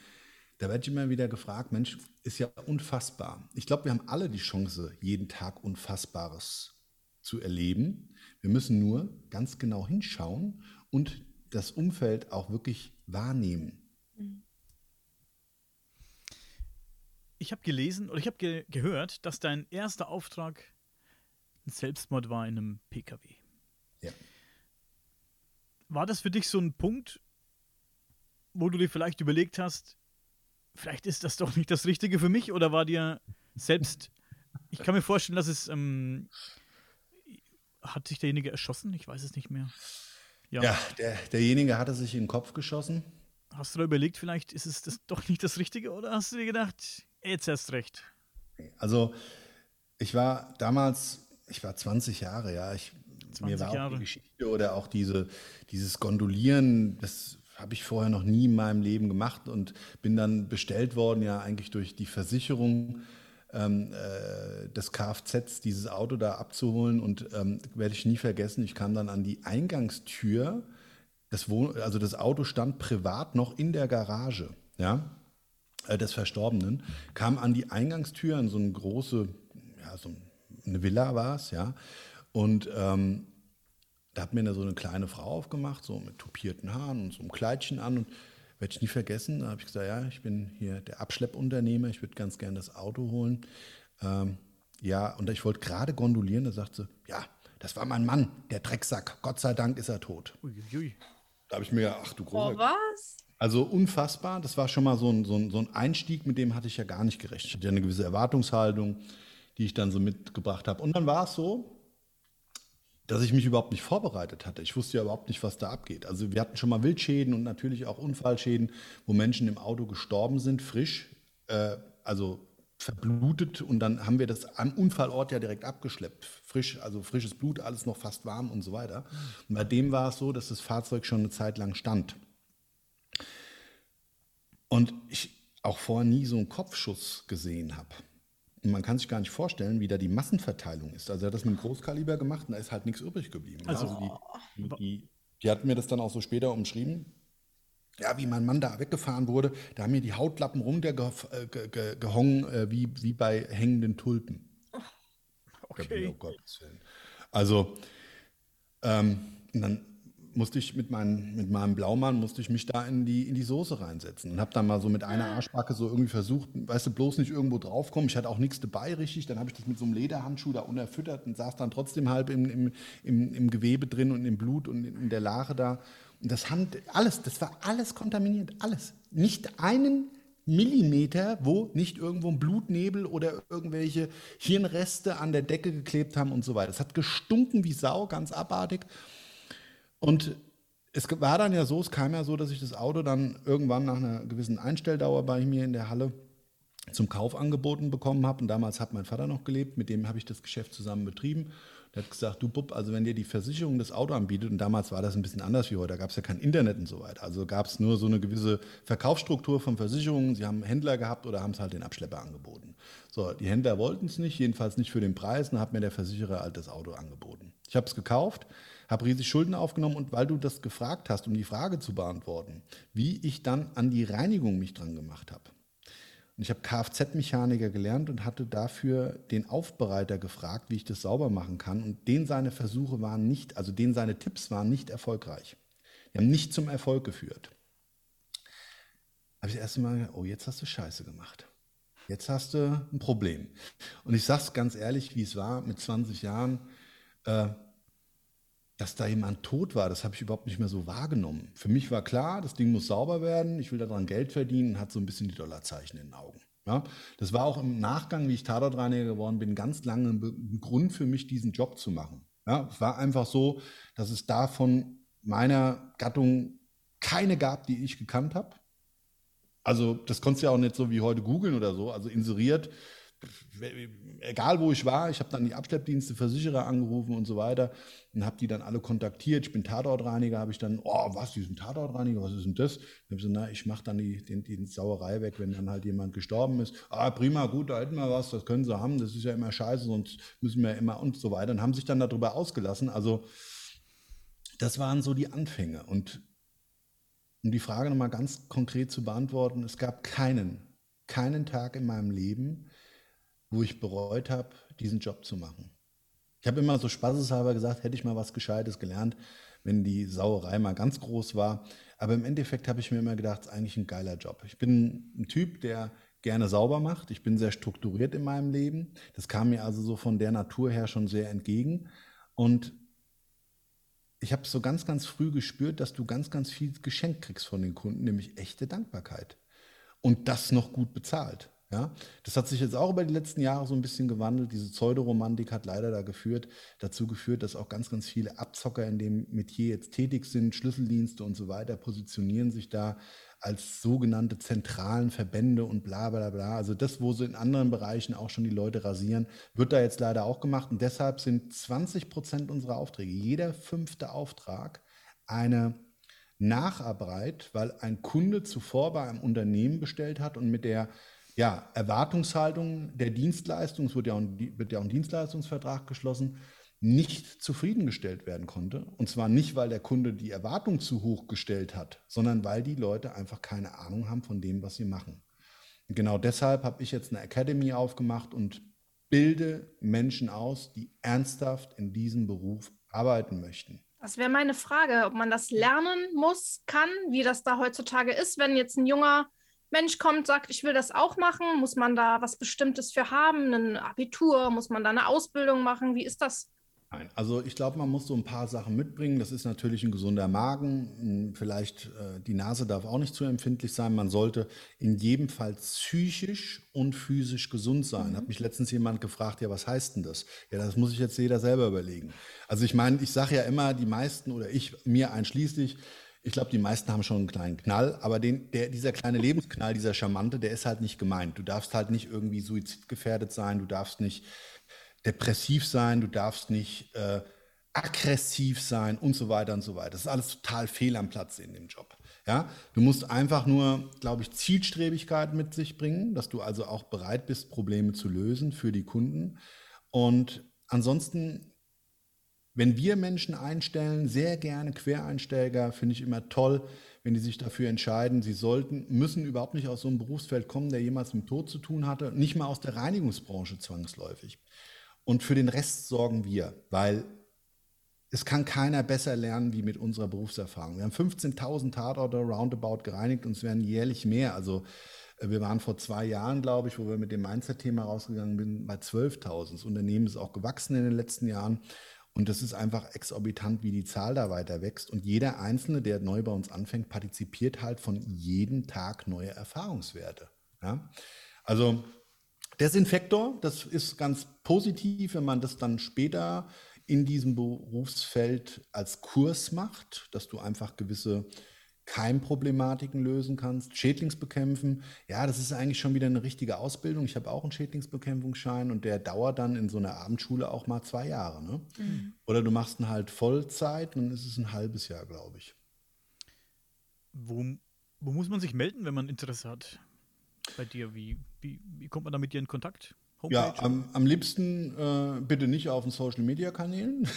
Da werde ich immer wieder gefragt, Mensch, ist ja unfassbar. Ich glaube, wir haben alle die Chance, jeden Tag Unfassbares zu erleben. Wir müssen nur ganz genau hinschauen und das Umfeld auch wirklich wahrnehmen. Ich habe gelesen oder ich habe ge gehört, dass dein erster Auftrag ein Selbstmord war in einem PKW. War das für dich so ein Punkt, wo du dir vielleicht überlegt hast, vielleicht ist das doch nicht das Richtige für mich? Oder war dir selbst, ich kann mir vorstellen, dass es, ähm, hat sich derjenige erschossen? Ich weiß es nicht mehr. Ja, ja der, derjenige hatte sich in den Kopf geschossen. Hast du da überlegt, vielleicht ist es das doch nicht das Richtige? Oder hast du dir gedacht, jetzt erst recht? Also, ich war damals, ich war 20 Jahre, ja, ich mir war Jahre. auch die Geschichte oder auch diese, dieses Gondolieren, das habe ich vorher noch nie in meinem Leben gemacht und bin dann bestellt worden, ja eigentlich durch die Versicherung ähm, äh, des Kfz, dieses Auto da abzuholen und ähm, werde ich nie vergessen, ich kam dann an die Eingangstür, das Wohn also das Auto stand privat noch in der Garage, ja, äh, des Verstorbenen, kam an die Eingangstür in so eine große, ja, so eine Villa war es, ja, und ähm, da hat mir da so eine kleine Frau aufgemacht, so mit tupierten Haaren und so einem Kleidchen an. Und werde ich nie vergessen. Da habe ich gesagt, ja, ich bin hier der Abschleppunternehmer, ich würde ganz gerne das Auto holen. Ähm, ja, und ich wollte gerade gondolieren, da sagte sie, ja, das war mein Mann, der Drecksack. Gott sei Dank ist er tot. Uiuiui. Da habe ich mir, ach du großer. Oh, was? Also unfassbar. Das war schon mal so ein, so, ein, so ein Einstieg, mit dem hatte ich ja gar nicht gerechnet. Ich hatte ja eine gewisse Erwartungshaltung, die ich dann so mitgebracht habe. Und dann war es so, dass ich mich überhaupt nicht vorbereitet hatte. Ich wusste ja überhaupt nicht, was da abgeht. Also wir hatten schon mal Wildschäden und natürlich auch Unfallschäden, wo Menschen im Auto gestorben sind, frisch, äh, also verblutet und dann haben wir das am Unfallort ja direkt abgeschleppt. Frisch, also frisches Blut, alles noch fast warm und so weiter. Und bei dem war es so, dass das Fahrzeug schon eine Zeit lang stand. Und ich auch vorher nie so einen Kopfschuss gesehen habe. Und man kann sich gar nicht vorstellen, wie da die Massenverteilung ist. Also er hat das mit dem Großkaliber gemacht und da ist halt nichts übrig geblieben. Also, also die, die, die, Die hat mir das dann auch so später umschrieben. Ja, wie mein Mann da weggefahren wurde, da haben mir die Hautlappen runtergehongen, äh, äh, wie, wie bei hängenden Tulpen. Okay. Oh Gott. Also, ähm, dann musste ich mit, mein, mit meinem Blaumann, musste ich mich da in die, in die Soße reinsetzen und habe dann mal so mit einer Arschbacke so irgendwie versucht, weißt du, bloß nicht irgendwo draufkommen. Ich hatte auch nichts dabei richtig, dann habe ich das mit so einem Lederhandschuh da unerfüttert und saß dann trotzdem halb im, im, im, im Gewebe drin und im Blut und in der Lache da. Und das Hand, alles, das war alles kontaminiert, alles. Nicht einen Millimeter, wo nicht irgendwo ein Blutnebel oder irgendwelche Hirnreste an der Decke geklebt haben und so weiter. Es hat gestunken wie Sau, ganz abartig. Und es war dann ja so, es kam ja so, dass ich das Auto dann irgendwann nach einer gewissen Einstelldauer bei mir in der Halle zum Kauf angeboten bekommen habe. Und damals hat mein Vater noch gelebt, mit dem habe ich das Geschäft zusammen betrieben. Der hat gesagt, du Bub, also wenn dir die Versicherung das Auto anbietet, und damals war das ein bisschen anders wie heute, da gab es ja kein Internet und so weiter. Also gab es nur so eine gewisse Verkaufsstruktur von Versicherungen. Sie haben Händler gehabt oder haben es halt den Abschlepper angeboten. So, die Händler wollten es nicht, jedenfalls nicht für den Preis, und dann hat mir der Versicherer halt das Auto angeboten. Ich habe es gekauft, habe riesig Schulden aufgenommen und weil du das gefragt hast, um die Frage zu beantworten, wie ich dann an die Reinigung mich dran gemacht habe. Und ich habe Kfz-Mechaniker gelernt und hatte dafür den Aufbereiter gefragt, wie ich das sauber machen kann. Und den seine Versuche waren nicht, also den seine Tipps waren nicht erfolgreich. Die haben nicht zum Erfolg geführt. Habe ich erst mal gedacht, oh, jetzt hast du Scheiße gemacht. Jetzt hast du ein Problem. Und ich sage es ganz ehrlich, wie es war mit 20 Jahren. Äh, dass da jemand tot war, das habe ich überhaupt nicht mehr so wahrgenommen. Für mich war klar, das Ding muss sauber werden, ich will daran Geld verdienen, hat so ein bisschen die Dollarzeichen in den Augen. Ja, das war auch im Nachgang, wie ich Tatortreiniger geworden bin, ganz lange ein Grund für mich, diesen Job zu machen. Ja, es war einfach so, dass es da von meiner Gattung keine gab, die ich gekannt habe. Also das konntest du ja auch nicht so wie heute googeln oder so. Also inseriert egal wo ich war, ich habe dann die Abschleppdienste, Versicherer angerufen und so weiter und habe die dann alle kontaktiert. Ich bin Tatortreiniger, habe ich dann, oh, was, die sind Tatortreiniger, was ist denn das? Dann habe ich so, na, ich mache dann die, die, die Sauerei weg, wenn dann halt jemand gestorben ist. Ah, prima, gut, da hätten wir was, das können sie haben, das ist ja immer scheiße, sonst müssen wir immer und so weiter. Und haben sich dann darüber ausgelassen. Also das waren so die Anfänge. Und um die Frage nochmal ganz konkret zu beantworten, es gab keinen, keinen Tag in meinem Leben, wo ich bereut habe, diesen Job zu machen. Ich habe immer so spaßeshalber gesagt, hätte ich mal was Gescheites gelernt, wenn die Sauerei mal ganz groß war. Aber im Endeffekt habe ich mir immer gedacht, es ist eigentlich ein geiler Job. Ich bin ein Typ, der gerne sauber macht. Ich bin sehr strukturiert in meinem Leben. Das kam mir also so von der Natur her schon sehr entgegen. Und ich habe so ganz, ganz früh gespürt, dass du ganz, ganz viel geschenkt kriegst von den Kunden, nämlich echte Dankbarkeit. Und das noch gut bezahlt. Ja, das hat sich jetzt auch über die letzten Jahre so ein bisschen gewandelt. Diese Pseudoromantik hat leider da geführt, dazu geführt, dass auch ganz, ganz viele Abzocker in dem Metier jetzt tätig sind, Schlüsseldienste und so weiter, positionieren sich da als sogenannte zentralen Verbände und bla bla bla. Also das, wo sie in anderen Bereichen auch schon die Leute rasieren, wird da jetzt leider auch gemacht. Und deshalb sind 20 Prozent unserer Aufträge, jeder fünfte Auftrag, eine Nacharbeit, weil ein Kunde zuvor bei einem Unternehmen bestellt hat und mit der ja, Erwartungshaltung der Dienstleistung, es wird ja, ein, wird ja ein Dienstleistungsvertrag geschlossen, nicht zufriedengestellt werden konnte. Und zwar nicht, weil der Kunde die Erwartung zu hoch gestellt hat, sondern weil die Leute einfach keine Ahnung haben von dem, was sie machen. Und genau deshalb habe ich jetzt eine Academy aufgemacht und bilde Menschen aus, die ernsthaft in diesem Beruf arbeiten möchten. Das wäre meine Frage, ob man das lernen muss, kann, wie das da heutzutage ist, wenn jetzt ein junger Mensch kommt, sagt, ich will das auch machen, muss man da was Bestimmtes für haben, ein Abitur, muss man da eine Ausbildung machen? Wie ist das? Nein, also ich glaube, man muss so ein paar Sachen mitbringen. Das ist natürlich ein gesunder Magen. Vielleicht äh, die Nase darf auch nicht zu empfindlich sein. Man sollte in jedem Fall psychisch und physisch gesund sein. Mhm. Hat mich letztens jemand gefragt, ja, was heißt denn das? Ja, das muss ich jetzt jeder selber überlegen. Also ich meine, ich sage ja immer, die meisten oder ich mir einschließlich, ich glaube, die meisten haben schon einen kleinen Knall, aber den, der, dieser kleine Lebensknall, dieser charmante, der ist halt nicht gemeint. Du darfst halt nicht irgendwie suizidgefährdet sein, du darfst nicht depressiv sein, du darfst nicht äh, aggressiv sein und so weiter und so weiter. Das ist alles total fehl am Platz in dem Job. Ja, du musst einfach nur, glaube ich, Zielstrebigkeit mit sich bringen, dass du also auch bereit bist, Probleme zu lösen für die Kunden. Und ansonsten wenn wir Menschen einstellen, sehr gerne Quereinsteiger, finde ich immer toll, wenn die sich dafür entscheiden, sie sollten, müssen überhaupt nicht aus so einem Berufsfeld kommen, der jemals mit Tod zu tun hatte, nicht mal aus der Reinigungsbranche zwangsläufig. Und für den Rest sorgen wir, weil es kann keiner besser lernen wie mit unserer Berufserfahrung. Wir haben 15.000 Tatorte roundabout gereinigt und es werden jährlich mehr. Also äh, wir waren vor zwei Jahren, glaube ich, wo wir mit dem Mindset-Thema rausgegangen sind, bei 12.000. Das Unternehmen ist auch gewachsen in den letzten Jahren. Und das ist einfach exorbitant, wie die Zahl da weiter wächst. Und jeder Einzelne, der neu bei uns anfängt, partizipiert halt von jedem Tag neue Erfahrungswerte. Ja? Also Desinfektor, das ist ganz positiv, wenn man das dann später in diesem Berufsfeld als Kurs macht, dass du einfach gewisse Keimproblematiken lösen kannst, Schädlingsbekämpfen. Ja, das ist eigentlich schon wieder eine richtige Ausbildung. Ich habe auch einen Schädlingsbekämpfungsschein und der dauert dann in so einer Abendschule auch mal zwei Jahre. Ne? Mhm. Oder du machst ihn halt Vollzeit, dann ist es ein halbes Jahr, glaube ich. Wo, wo muss man sich melden, wenn man Interesse hat? Bei dir, wie, wie, wie kommt man da mit dir in Kontakt? Homepage? Ja, am, am liebsten äh, bitte nicht auf den Social Media Kanälen.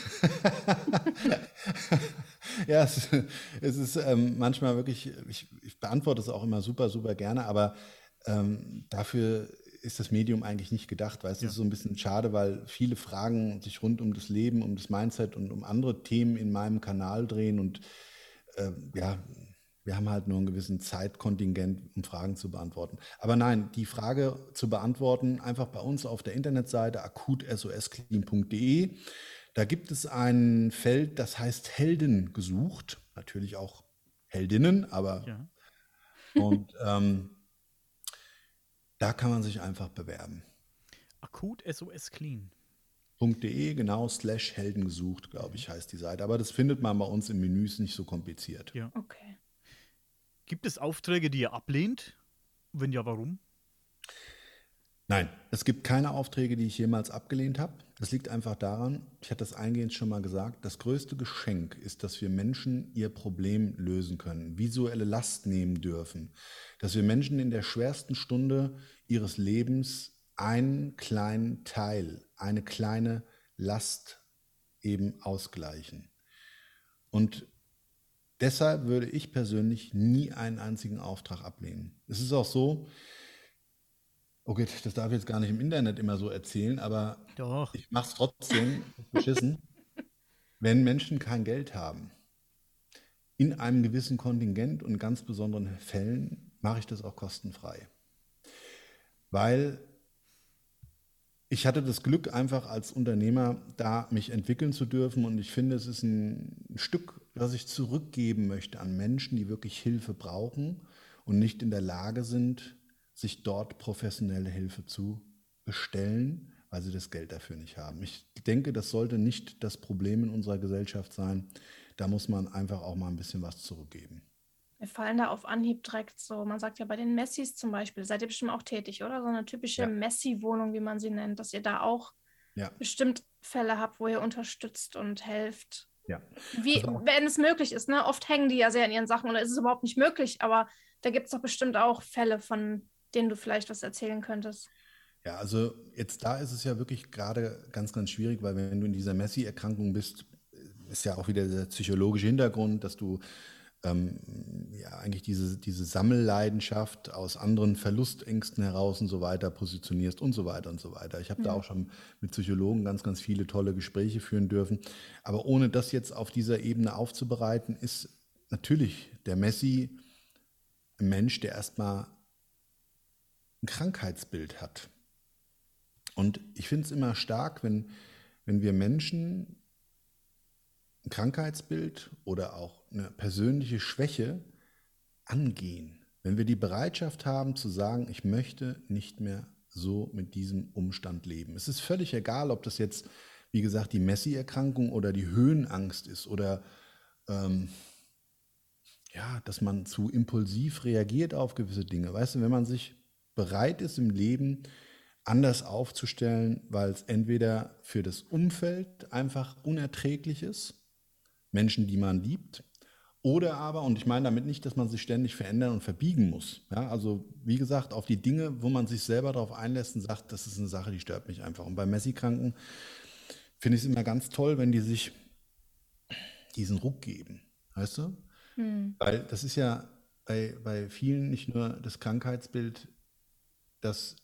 ja, es, es ist ähm, manchmal wirklich, ich, ich, beantworte es auch immer super, super gerne, aber ähm, dafür ist das Medium eigentlich nicht gedacht, weil es ja. ist so ein bisschen schade, weil viele Fragen sich rund um das Leben, um das Mindset und um andere Themen in meinem Kanal drehen und äh, ja, wir haben halt nur einen gewissen Zeitkontingent, um Fragen zu beantworten. Aber nein, die Frage zu beantworten, einfach bei uns auf der Internetseite akutsoschclean.de. Da gibt es ein Feld, das heißt Helden gesucht. Natürlich auch Heldinnen, aber. Ja. Und ähm, da kann man sich einfach bewerben. Akut SOS Clean. .de, genau, slash Helden gesucht, glaube ich, heißt die Seite. Aber das findet man bei uns im Menü, ist nicht so kompliziert. Ja. Okay. Gibt es Aufträge, die ihr ablehnt? Wenn ja, warum? Nein, es gibt keine Aufträge, die ich jemals abgelehnt habe. Das liegt einfach daran, ich hatte das eingehend schon mal gesagt, das größte Geschenk ist, dass wir Menschen ihr Problem lösen können, visuelle Last nehmen dürfen, dass wir Menschen in der schwersten Stunde ihres Lebens einen kleinen Teil, eine kleine Last eben ausgleichen. Und Deshalb würde ich persönlich nie einen einzigen Auftrag ablehnen. Es ist auch so, okay, das darf ich jetzt gar nicht im Internet immer so erzählen, aber Doch. ich mache es trotzdem beschissen. Wenn Menschen kein Geld haben, in einem gewissen Kontingent und ganz besonderen Fällen mache ich das auch kostenfrei. Weil ich hatte das Glück, einfach als Unternehmer da mich entwickeln zu dürfen und ich finde, es ist ein Stück was ich zurückgeben möchte an Menschen, die wirklich Hilfe brauchen und nicht in der Lage sind, sich dort professionelle Hilfe zu bestellen, weil sie das Geld dafür nicht haben. Ich denke, das sollte nicht das Problem in unserer Gesellschaft sein. Da muss man einfach auch mal ein bisschen was zurückgeben. Wir fallen da auf Anhieb direkt so, man sagt ja bei den Messis zum Beispiel, seid ihr bestimmt auch tätig, oder? So eine typische ja. Messi-Wohnung, wie man sie nennt, dass ihr da auch ja. bestimmt Fälle habt, wo ihr unterstützt und helft. Ja. Wie, also wenn es möglich ist, ne? Oft hängen die ja sehr in ihren Sachen oder ist es überhaupt nicht möglich, aber da gibt es doch bestimmt auch Fälle, von denen du vielleicht was erzählen könntest. Ja, also jetzt da ist es ja wirklich gerade ganz, ganz schwierig, weil wenn du in dieser Messi-Erkrankung bist, ist ja auch wieder der psychologische Hintergrund, dass du ähm, ja, eigentlich diese, diese Sammelleidenschaft aus anderen Verlustängsten heraus und so weiter positionierst und so weiter und so weiter. Ich habe mhm. da auch schon mit Psychologen ganz, ganz viele tolle Gespräche führen dürfen. Aber ohne das jetzt auf dieser Ebene aufzubereiten, ist natürlich der Messi ein Mensch, der erstmal ein Krankheitsbild hat. Und ich finde es immer stark, wenn, wenn wir Menschen ein Krankheitsbild oder auch eine persönliche Schwäche angehen. Wenn wir die Bereitschaft haben zu sagen, ich möchte nicht mehr so mit diesem Umstand leben. Es ist völlig egal, ob das jetzt, wie gesagt, die Messi-Erkrankung oder die Höhenangst ist oder ähm, ja, dass man zu impulsiv reagiert auf gewisse Dinge. Weißt du, wenn man sich bereit ist im Leben anders aufzustellen, weil es entweder für das Umfeld einfach unerträglich ist Menschen, die man liebt. Oder aber, und ich meine damit nicht, dass man sich ständig verändern und verbiegen muss. Ja, also wie gesagt, auf die Dinge, wo man sich selber darauf einlässt und sagt, das ist eine Sache, die stört mich einfach. Und bei Messi-Kranken finde ich es immer ganz toll, wenn die sich diesen Ruck geben. Weißt du? Mhm. Weil das ist ja bei, bei vielen nicht nur das Krankheitsbild, das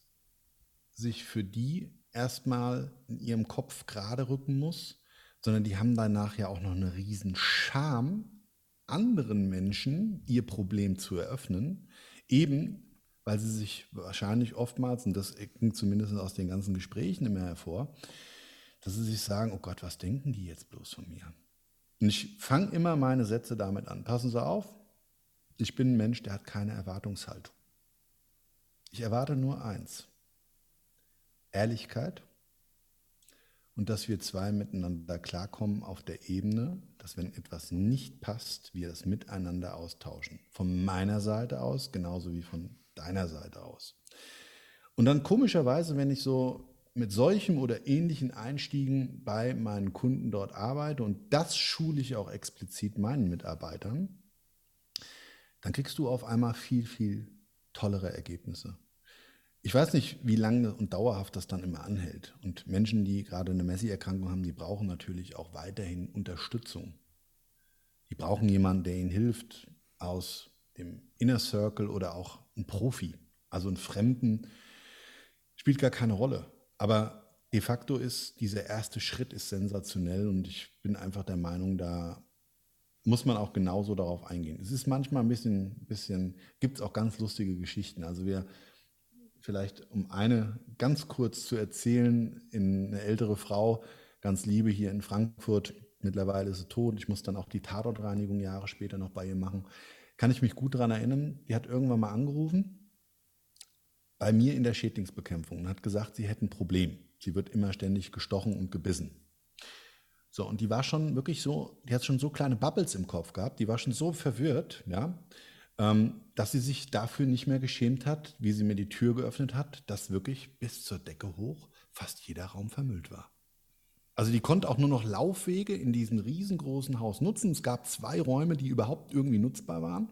sich für die erstmal in ihrem Kopf gerade rücken muss, sondern die haben danach ja auch noch eine riesen Scham, anderen Menschen ihr Problem zu eröffnen, eben weil sie sich wahrscheinlich oftmals, und das ging zumindest aus den ganzen Gesprächen immer hervor, dass sie sich sagen, oh Gott, was denken die jetzt bloß von mir? Und ich fange immer meine Sätze damit an. Passen Sie auf, ich bin ein Mensch, der hat keine Erwartungshaltung. Ich erwarte nur eins. Ehrlichkeit und dass wir zwei miteinander klarkommen auf der Ebene, dass wenn etwas nicht passt, wir das miteinander austauschen. Von meiner Seite aus genauso wie von deiner Seite aus. Und dann komischerweise, wenn ich so mit solchen oder ähnlichen Einstiegen bei meinen Kunden dort arbeite und das schule ich auch explizit meinen Mitarbeitern, dann kriegst du auf einmal viel, viel tollere Ergebnisse. Ich weiß nicht, wie lange und dauerhaft das dann immer anhält. Und Menschen, die gerade eine Messi-Erkrankung haben, die brauchen natürlich auch weiterhin Unterstützung. Die brauchen jemanden, der ihnen hilft aus dem Inner Circle oder auch ein Profi. Also einen Fremden spielt gar keine Rolle. Aber de facto ist dieser erste Schritt ist sensationell und ich bin einfach der Meinung, da muss man auch genauso darauf eingehen. Es ist manchmal ein bisschen, bisschen gibt es auch ganz lustige Geschichten. Also wir vielleicht um eine ganz kurz zu erzählen, in eine ältere Frau, ganz liebe hier in Frankfurt, mittlerweile ist sie tot, ich muss dann auch die Tatortreinigung Jahre später noch bei ihr machen, kann ich mich gut daran erinnern, die hat irgendwann mal angerufen, bei mir in der Schädlingsbekämpfung und hat gesagt, sie hätten ein Problem. Sie wird immer ständig gestochen und gebissen. So, und die war schon wirklich so, die hat schon so kleine Bubbles im Kopf gehabt, die war schon so verwirrt, ja, dass sie sich dafür nicht mehr geschämt hat, wie sie mir die Tür geöffnet hat, dass wirklich bis zur Decke hoch fast jeder Raum vermüllt war. Also die konnte auch nur noch Laufwege in diesem riesengroßen Haus nutzen. Es gab zwei Räume, die überhaupt irgendwie nutzbar waren.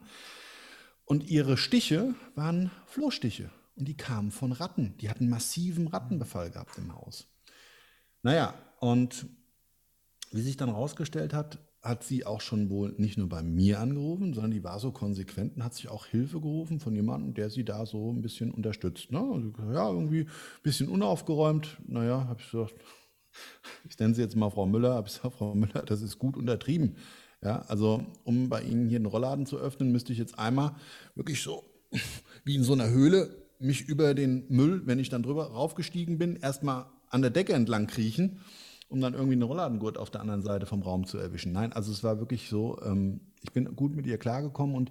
Und ihre Stiche waren Flohstiche. Und die kamen von Ratten. Die hatten massiven Rattenbefall gehabt im Haus. Naja, und wie sich dann herausgestellt hat, hat sie auch schon wohl nicht nur bei mir angerufen, sondern die war so konsequent und hat sich auch Hilfe gerufen von jemandem, der sie da so ein bisschen unterstützt. Ne? Also, ja, irgendwie ein bisschen unaufgeräumt. Naja, habe ich gesagt, ich nenne sie jetzt mal Frau Müller, habe ich gesagt, Frau Müller, das ist gut untertrieben. Ja, also um bei Ihnen hier einen Rollladen zu öffnen, müsste ich jetzt einmal wirklich so wie in so einer Höhle mich über den Müll, wenn ich dann drüber raufgestiegen bin, erstmal an der Decke entlang kriechen um dann irgendwie einen Rolladengurt auf der anderen Seite vom Raum zu erwischen. Nein, also es war wirklich so, ähm, ich bin gut mit ihr klargekommen und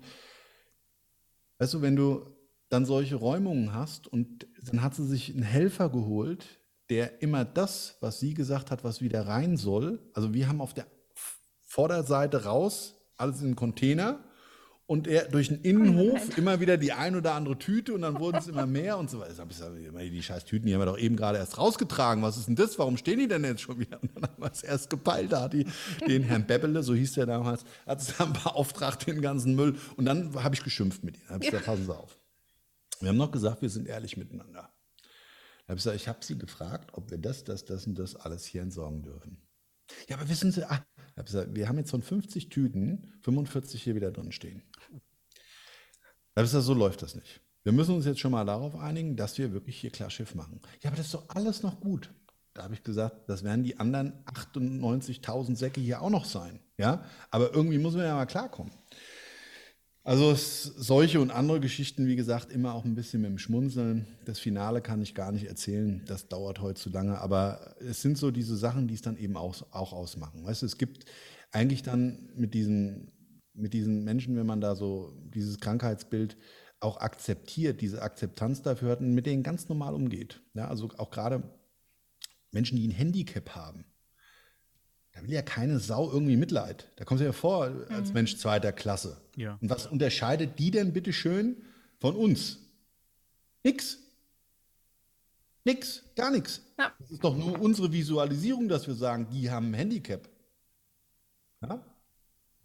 weißt du, wenn du dann solche Räumungen hast und dann hat sie sich einen Helfer geholt, der immer das, was sie gesagt hat, was wieder rein soll, also wir haben auf der Vorderseite raus alles in den Container und er durch den Innenhof immer wieder die ein oder andere Tüte und dann wurden es immer mehr und so weiter. Die scheiß Tüten, die haben wir doch eben gerade erst rausgetragen. Was ist denn das? Warum stehen die denn jetzt schon wieder? Und dann haben wir es erst gepeilt. Da hat die den Herrn Bebbele, so hieß der damals, hat es dann beauftragt, den ganzen Müll. Und dann habe ich geschimpft mit ihm. Dann habe ich gesagt, passen Sie auf. Wir haben noch gesagt, wir sind ehrlich miteinander. Da habe ich gesagt, ich habe Sie gefragt, ob wir das, das, das und das alles hier entsorgen dürfen. Ja, aber wissen Sie, ah, habe gesagt, wir haben jetzt von 50 Tüten 45 hier wieder drin stehen. Da gesagt, so läuft das nicht. Wir müssen uns jetzt schon mal darauf einigen, dass wir wirklich hier klar Schiff machen. Ja, aber das ist doch alles noch gut. Da habe ich gesagt, das werden die anderen 98.000 Säcke hier auch noch sein. Ja, aber irgendwie muss man ja mal klarkommen. Also solche und andere Geschichten, wie gesagt, immer auch ein bisschen mit dem Schmunzeln. Das Finale kann ich gar nicht erzählen, das dauert heute zu lange, aber es sind so diese Sachen, die es dann eben auch, auch ausmachen. Weißt du, es gibt eigentlich dann mit diesen, mit diesen Menschen, wenn man da so dieses Krankheitsbild auch akzeptiert, diese Akzeptanz dafür hat und mit denen ganz normal umgeht. Ja, also auch gerade Menschen, die ein Handicap haben. Da will ja keine Sau irgendwie Mitleid. Da kommt sie ja vor als mhm. Mensch zweiter Klasse. Ja. Und was unterscheidet die denn bitte schön von uns? Nix. Nix, gar nichts. Ja. Das ist doch nur unsere Visualisierung, dass wir sagen, die haben ein Handicap. Ja?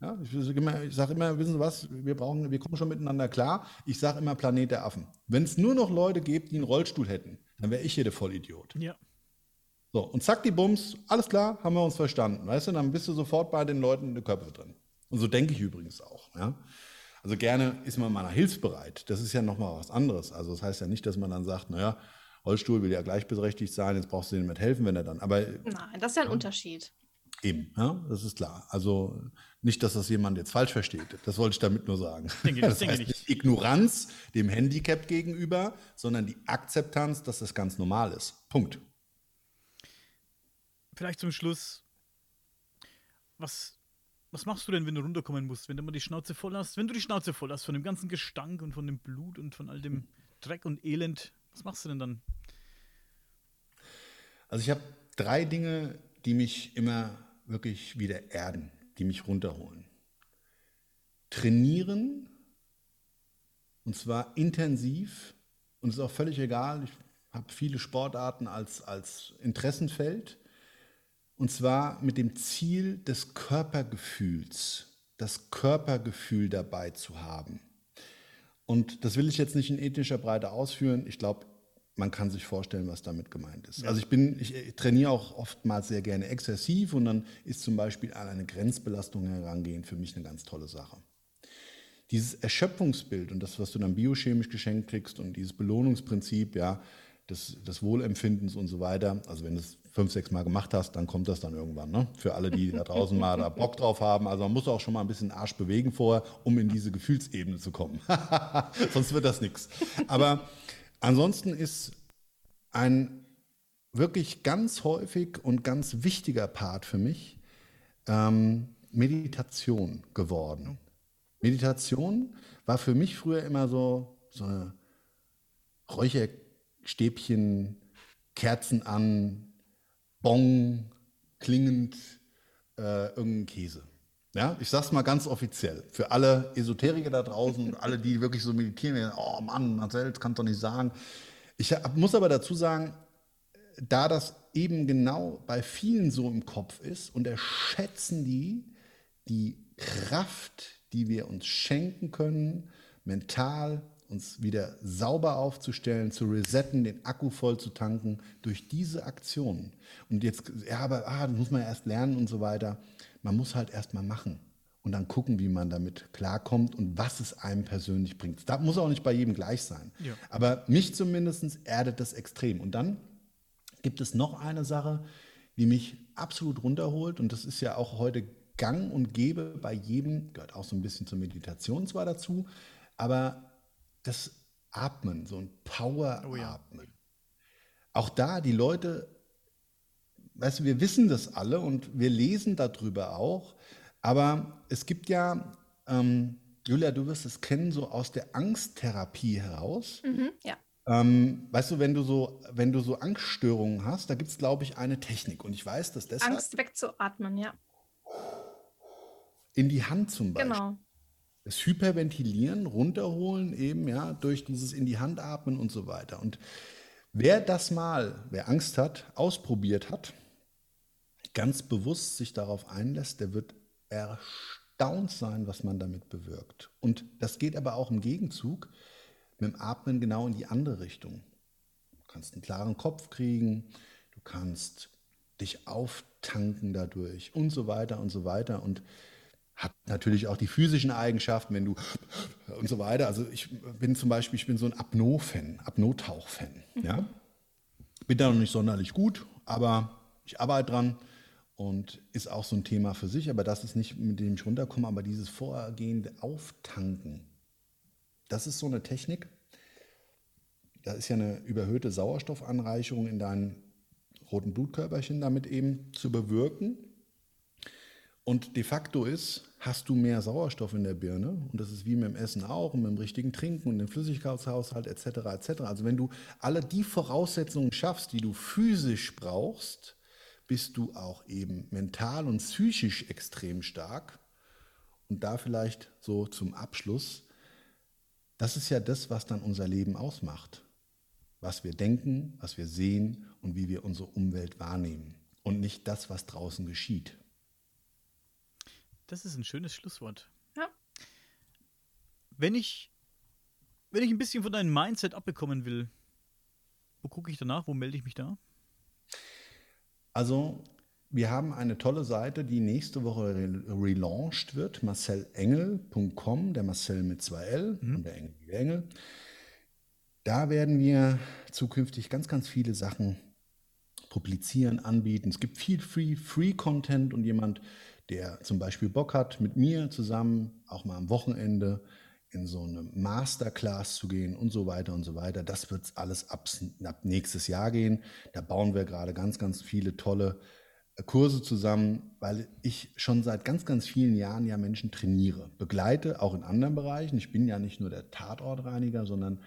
Ja, ich, ich sage immer, wissen Sie was, wir brauchen, wir kommen schon miteinander klar. Ich sage immer Planet der Affen. Wenn es nur noch Leute gibt, die einen Rollstuhl hätten, dann wäre ich hier der Vollidiot. Ja. So, und zack, die Bums, alles klar, haben wir uns verstanden. Weißt du, dann bist du sofort bei den Leuten in den Köpfe drin. Und so denke ich übrigens auch. Ja? Also gerne ist man mal hilfsbereit. Das ist ja nochmal was anderes. Also das heißt ja nicht, dass man dann sagt, naja, Rollstuhl will ja gleichberechtigt sein, jetzt brauchst du dem mit helfen, wenn er dann. Aber Nein, das ist ja ein Unterschied. Eben, ja, das ist klar. Also nicht, dass das jemand jetzt falsch versteht. Das wollte ich damit nur sagen. Denke, das denke heißt nicht Ignoranz dem Handicap gegenüber, sondern die Akzeptanz, dass das ganz normal ist. Punkt. Vielleicht zum Schluss. Was, was machst du denn, wenn du runterkommen musst, wenn du mal die Schnauze voll hast? Wenn du die Schnauze voll hast von dem ganzen Gestank und von dem Blut und von all dem Dreck und Elend, was machst du denn dann? Also ich habe drei Dinge, die mich immer wirklich wieder erden, die mich runterholen. Trainieren, und zwar intensiv, und es ist auch völlig egal, ich habe viele Sportarten als, als Interessenfeld, und zwar mit dem Ziel des Körpergefühls, das Körpergefühl dabei zu haben. Und das will ich jetzt nicht in ethnischer Breite ausführen. Ich glaube, man kann sich vorstellen, was damit gemeint ist. Ja. Also ich bin, ich trainiere auch oftmals sehr gerne exzessiv und dann ist zum Beispiel an eine Grenzbelastung herangehen für mich eine ganz tolle Sache. Dieses Erschöpfungsbild und das, was du dann biochemisch geschenkt kriegst und dieses Belohnungsprinzip, ja, des, des Wohlempfindens und so weiter, also wenn es fünf, sechs Mal gemacht hast, dann kommt das dann irgendwann. Ne? Für alle, die da draußen mal da Bock drauf haben. Also man muss auch schon mal ein bisschen Arsch bewegen vorher, um in diese Gefühlsebene zu kommen. Sonst wird das nichts. Aber Ansonsten ist ein wirklich ganz häufig und ganz wichtiger Part für mich ähm, Meditation geworden. Meditation war für mich früher immer so, so eine Räucherstäbchen, Kerzen an, Bong, klingend, äh, irgendein Käse. Ja, ich sag's mal ganz offiziell. Für alle Esoteriker da draußen, alle, die wirklich so meditieren, oh Mann, Marcel, das kannst du nicht sagen. Ich muss aber dazu sagen, da das eben genau bei vielen so im Kopf ist, unterschätzen die die Kraft, die wir uns schenken können, mental uns wieder sauber aufzustellen, zu resetten, den Akku voll zu tanken durch diese Aktionen. Und jetzt, ja, aber ah, das muss man erst lernen und so weiter. Man muss halt erst mal machen und dann gucken, wie man damit klarkommt und was es einem persönlich bringt. Das muss auch nicht bei jedem gleich sein. Ja. Aber mich zumindest erdet das extrem. Und dann gibt es noch eine Sache, die mich absolut runterholt. Und das ist ja auch heute gang und gäbe bei jedem, gehört auch so ein bisschen zur Meditation zwar dazu, aber das Atmen, so ein Power-Atmen. Oh ja. Auch da, die Leute weißt du, wir wissen das alle und wir lesen darüber auch, aber es gibt ja, ähm, Julia, du wirst es kennen, so aus der Angsttherapie heraus. Mhm, ja. Ähm, weißt du, wenn du so, wenn du so Angststörungen hast, da gibt es, glaube ich, eine Technik. Und ich weiß, dass deshalb. Angst wegzuatmen, ja. In die Hand zum Beispiel. Genau. Das Hyperventilieren, runterholen, eben, ja, durch dieses in die Hand atmen und so weiter. Und wer das mal, wer Angst hat, ausprobiert hat, ganz bewusst sich darauf einlässt, der wird erstaunt sein, was man damit bewirkt. Und das geht aber auch im Gegenzug mit dem Atmen genau in die andere Richtung. Du kannst einen klaren Kopf kriegen, du kannst dich auftanken dadurch und so weiter und so weiter und hat natürlich auch die physischen Eigenschaften, wenn du und so weiter. Also ich bin zum Beispiel, ich bin so ein Apnoe-Fan, Apnoe-Tauch-Fan. Mhm. Ja? Bin da noch nicht sonderlich gut, aber ich arbeite dran und ist auch so ein Thema für sich, aber das ist nicht, mit dem ich runterkomme, aber dieses vorhergehende Auftanken, das ist so eine Technik. Da ist ja eine überhöhte Sauerstoffanreicherung in deinen roten Blutkörperchen damit eben zu bewirken. Und de facto ist, hast du mehr Sauerstoff in der Birne, und das ist wie mit dem Essen auch, und mit dem richtigen Trinken und dem Flüssigkeitshaushalt etc. etc. Also wenn du alle die Voraussetzungen schaffst, die du physisch brauchst, bist du auch eben mental und psychisch extrem stark. Und da vielleicht so zum Abschluss, das ist ja das, was dann unser Leben ausmacht. Was wir denken, was wir sehen und wie wir unsere Umwelt wahrnehmen. Und nicht das, was draußen geschieht. Das ist ein schönes Schlusswort. Ja. Wenn ich, wenn ich ein bisschen von deinem Mindset abbekommen will, wo gucke ich danach? Wo melde ich mich da? Also, wir haben eine tolle Seite, die nächste Woche re relaunched wird, marcelengel.com, der Marcel mit zwei L mhm. und der Engel wie Engel. Da werden wir zukünftig ganz, ganz viele Sachen publizieren, anbieten. Es gibt viel Free, Free Content und jemand, der zum Beispiel Bock hat, mit mir zusammen auch mal am Wochenende in so eine Masterclass zu gehen und so weiter und so weiter. Das wird alles ab, ab nächstes Jahr gehen. Da bauen wir gerade ganz, ganz viele tolle äh, Kurse zusammen, weil ich schon seit ganz, ganz vielen Jahren ja Menschen trainiere, begleite, auch in anderen Bereichen. Ich bin ja nicht nur der Tatortreiniger, sondern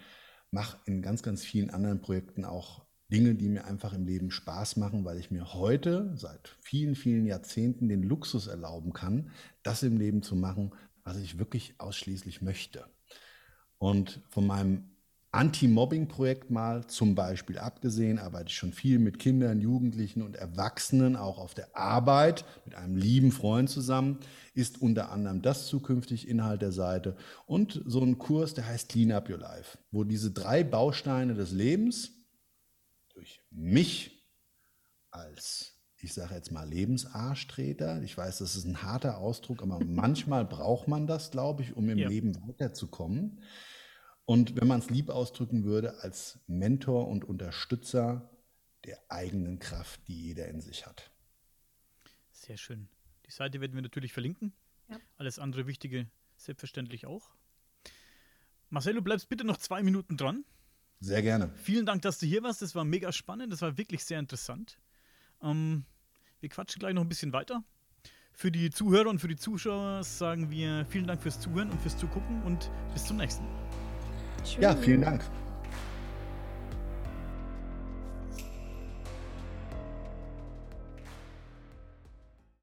mache in ganz, ganz vielen anderen Projekten auch Dinge, die mir einfach im Leben Spaß machen, weil ich mir heute seit vielen, vielen Jahrzehnten den Luxus erlauben kann, das im Leben zu machen, was ich wirklich ausschließlich möchte. Und von meinem Anti-Mobbing-Projekt mal zum Beispiel abgesehen, arbeite ich schon viel mit Kindern, Jugendlichen und Erwachsenen, auch auf der Arbeit mit einem lieben Freund zusammen, ist unter anderem das zukünftig Inhalt der Seite und so ein Kurs, der heißt Clean Up Your Life, wo diese drei Bausteine des Lebens mich als ich sage jetzt mal Lebensarschtreter. Ich weiß, das ist ein harter Ausdruck, aber manchmal braucht man das, glaube ich, um im ja. Leben weiterzukommen. Und wenn man es lieb ausdrücken würde, als Mentor und Unterstützer der eigenen Kraft, die jeder in sich hat. Sehr schön. Die Seite werden wir natürlich verlinken. Ja. Alles andere Wichtige selbstverständlich auch. Marcel, du bleibst bitte noch zwei Minuten dran. Sehr gerne. Vielen Dank, dass du hier warst. Das war mega spannend. Das war wirklich sehr interessant. Ähm, wir quatschen gleich noch ein bisschen weiter. Für die Zuhörer und für die Zuschauer sagen wir vielen Dank fürs Zuhören und fürs Zugucken und bis zum nächsten Mal. Ja, vielen Dank.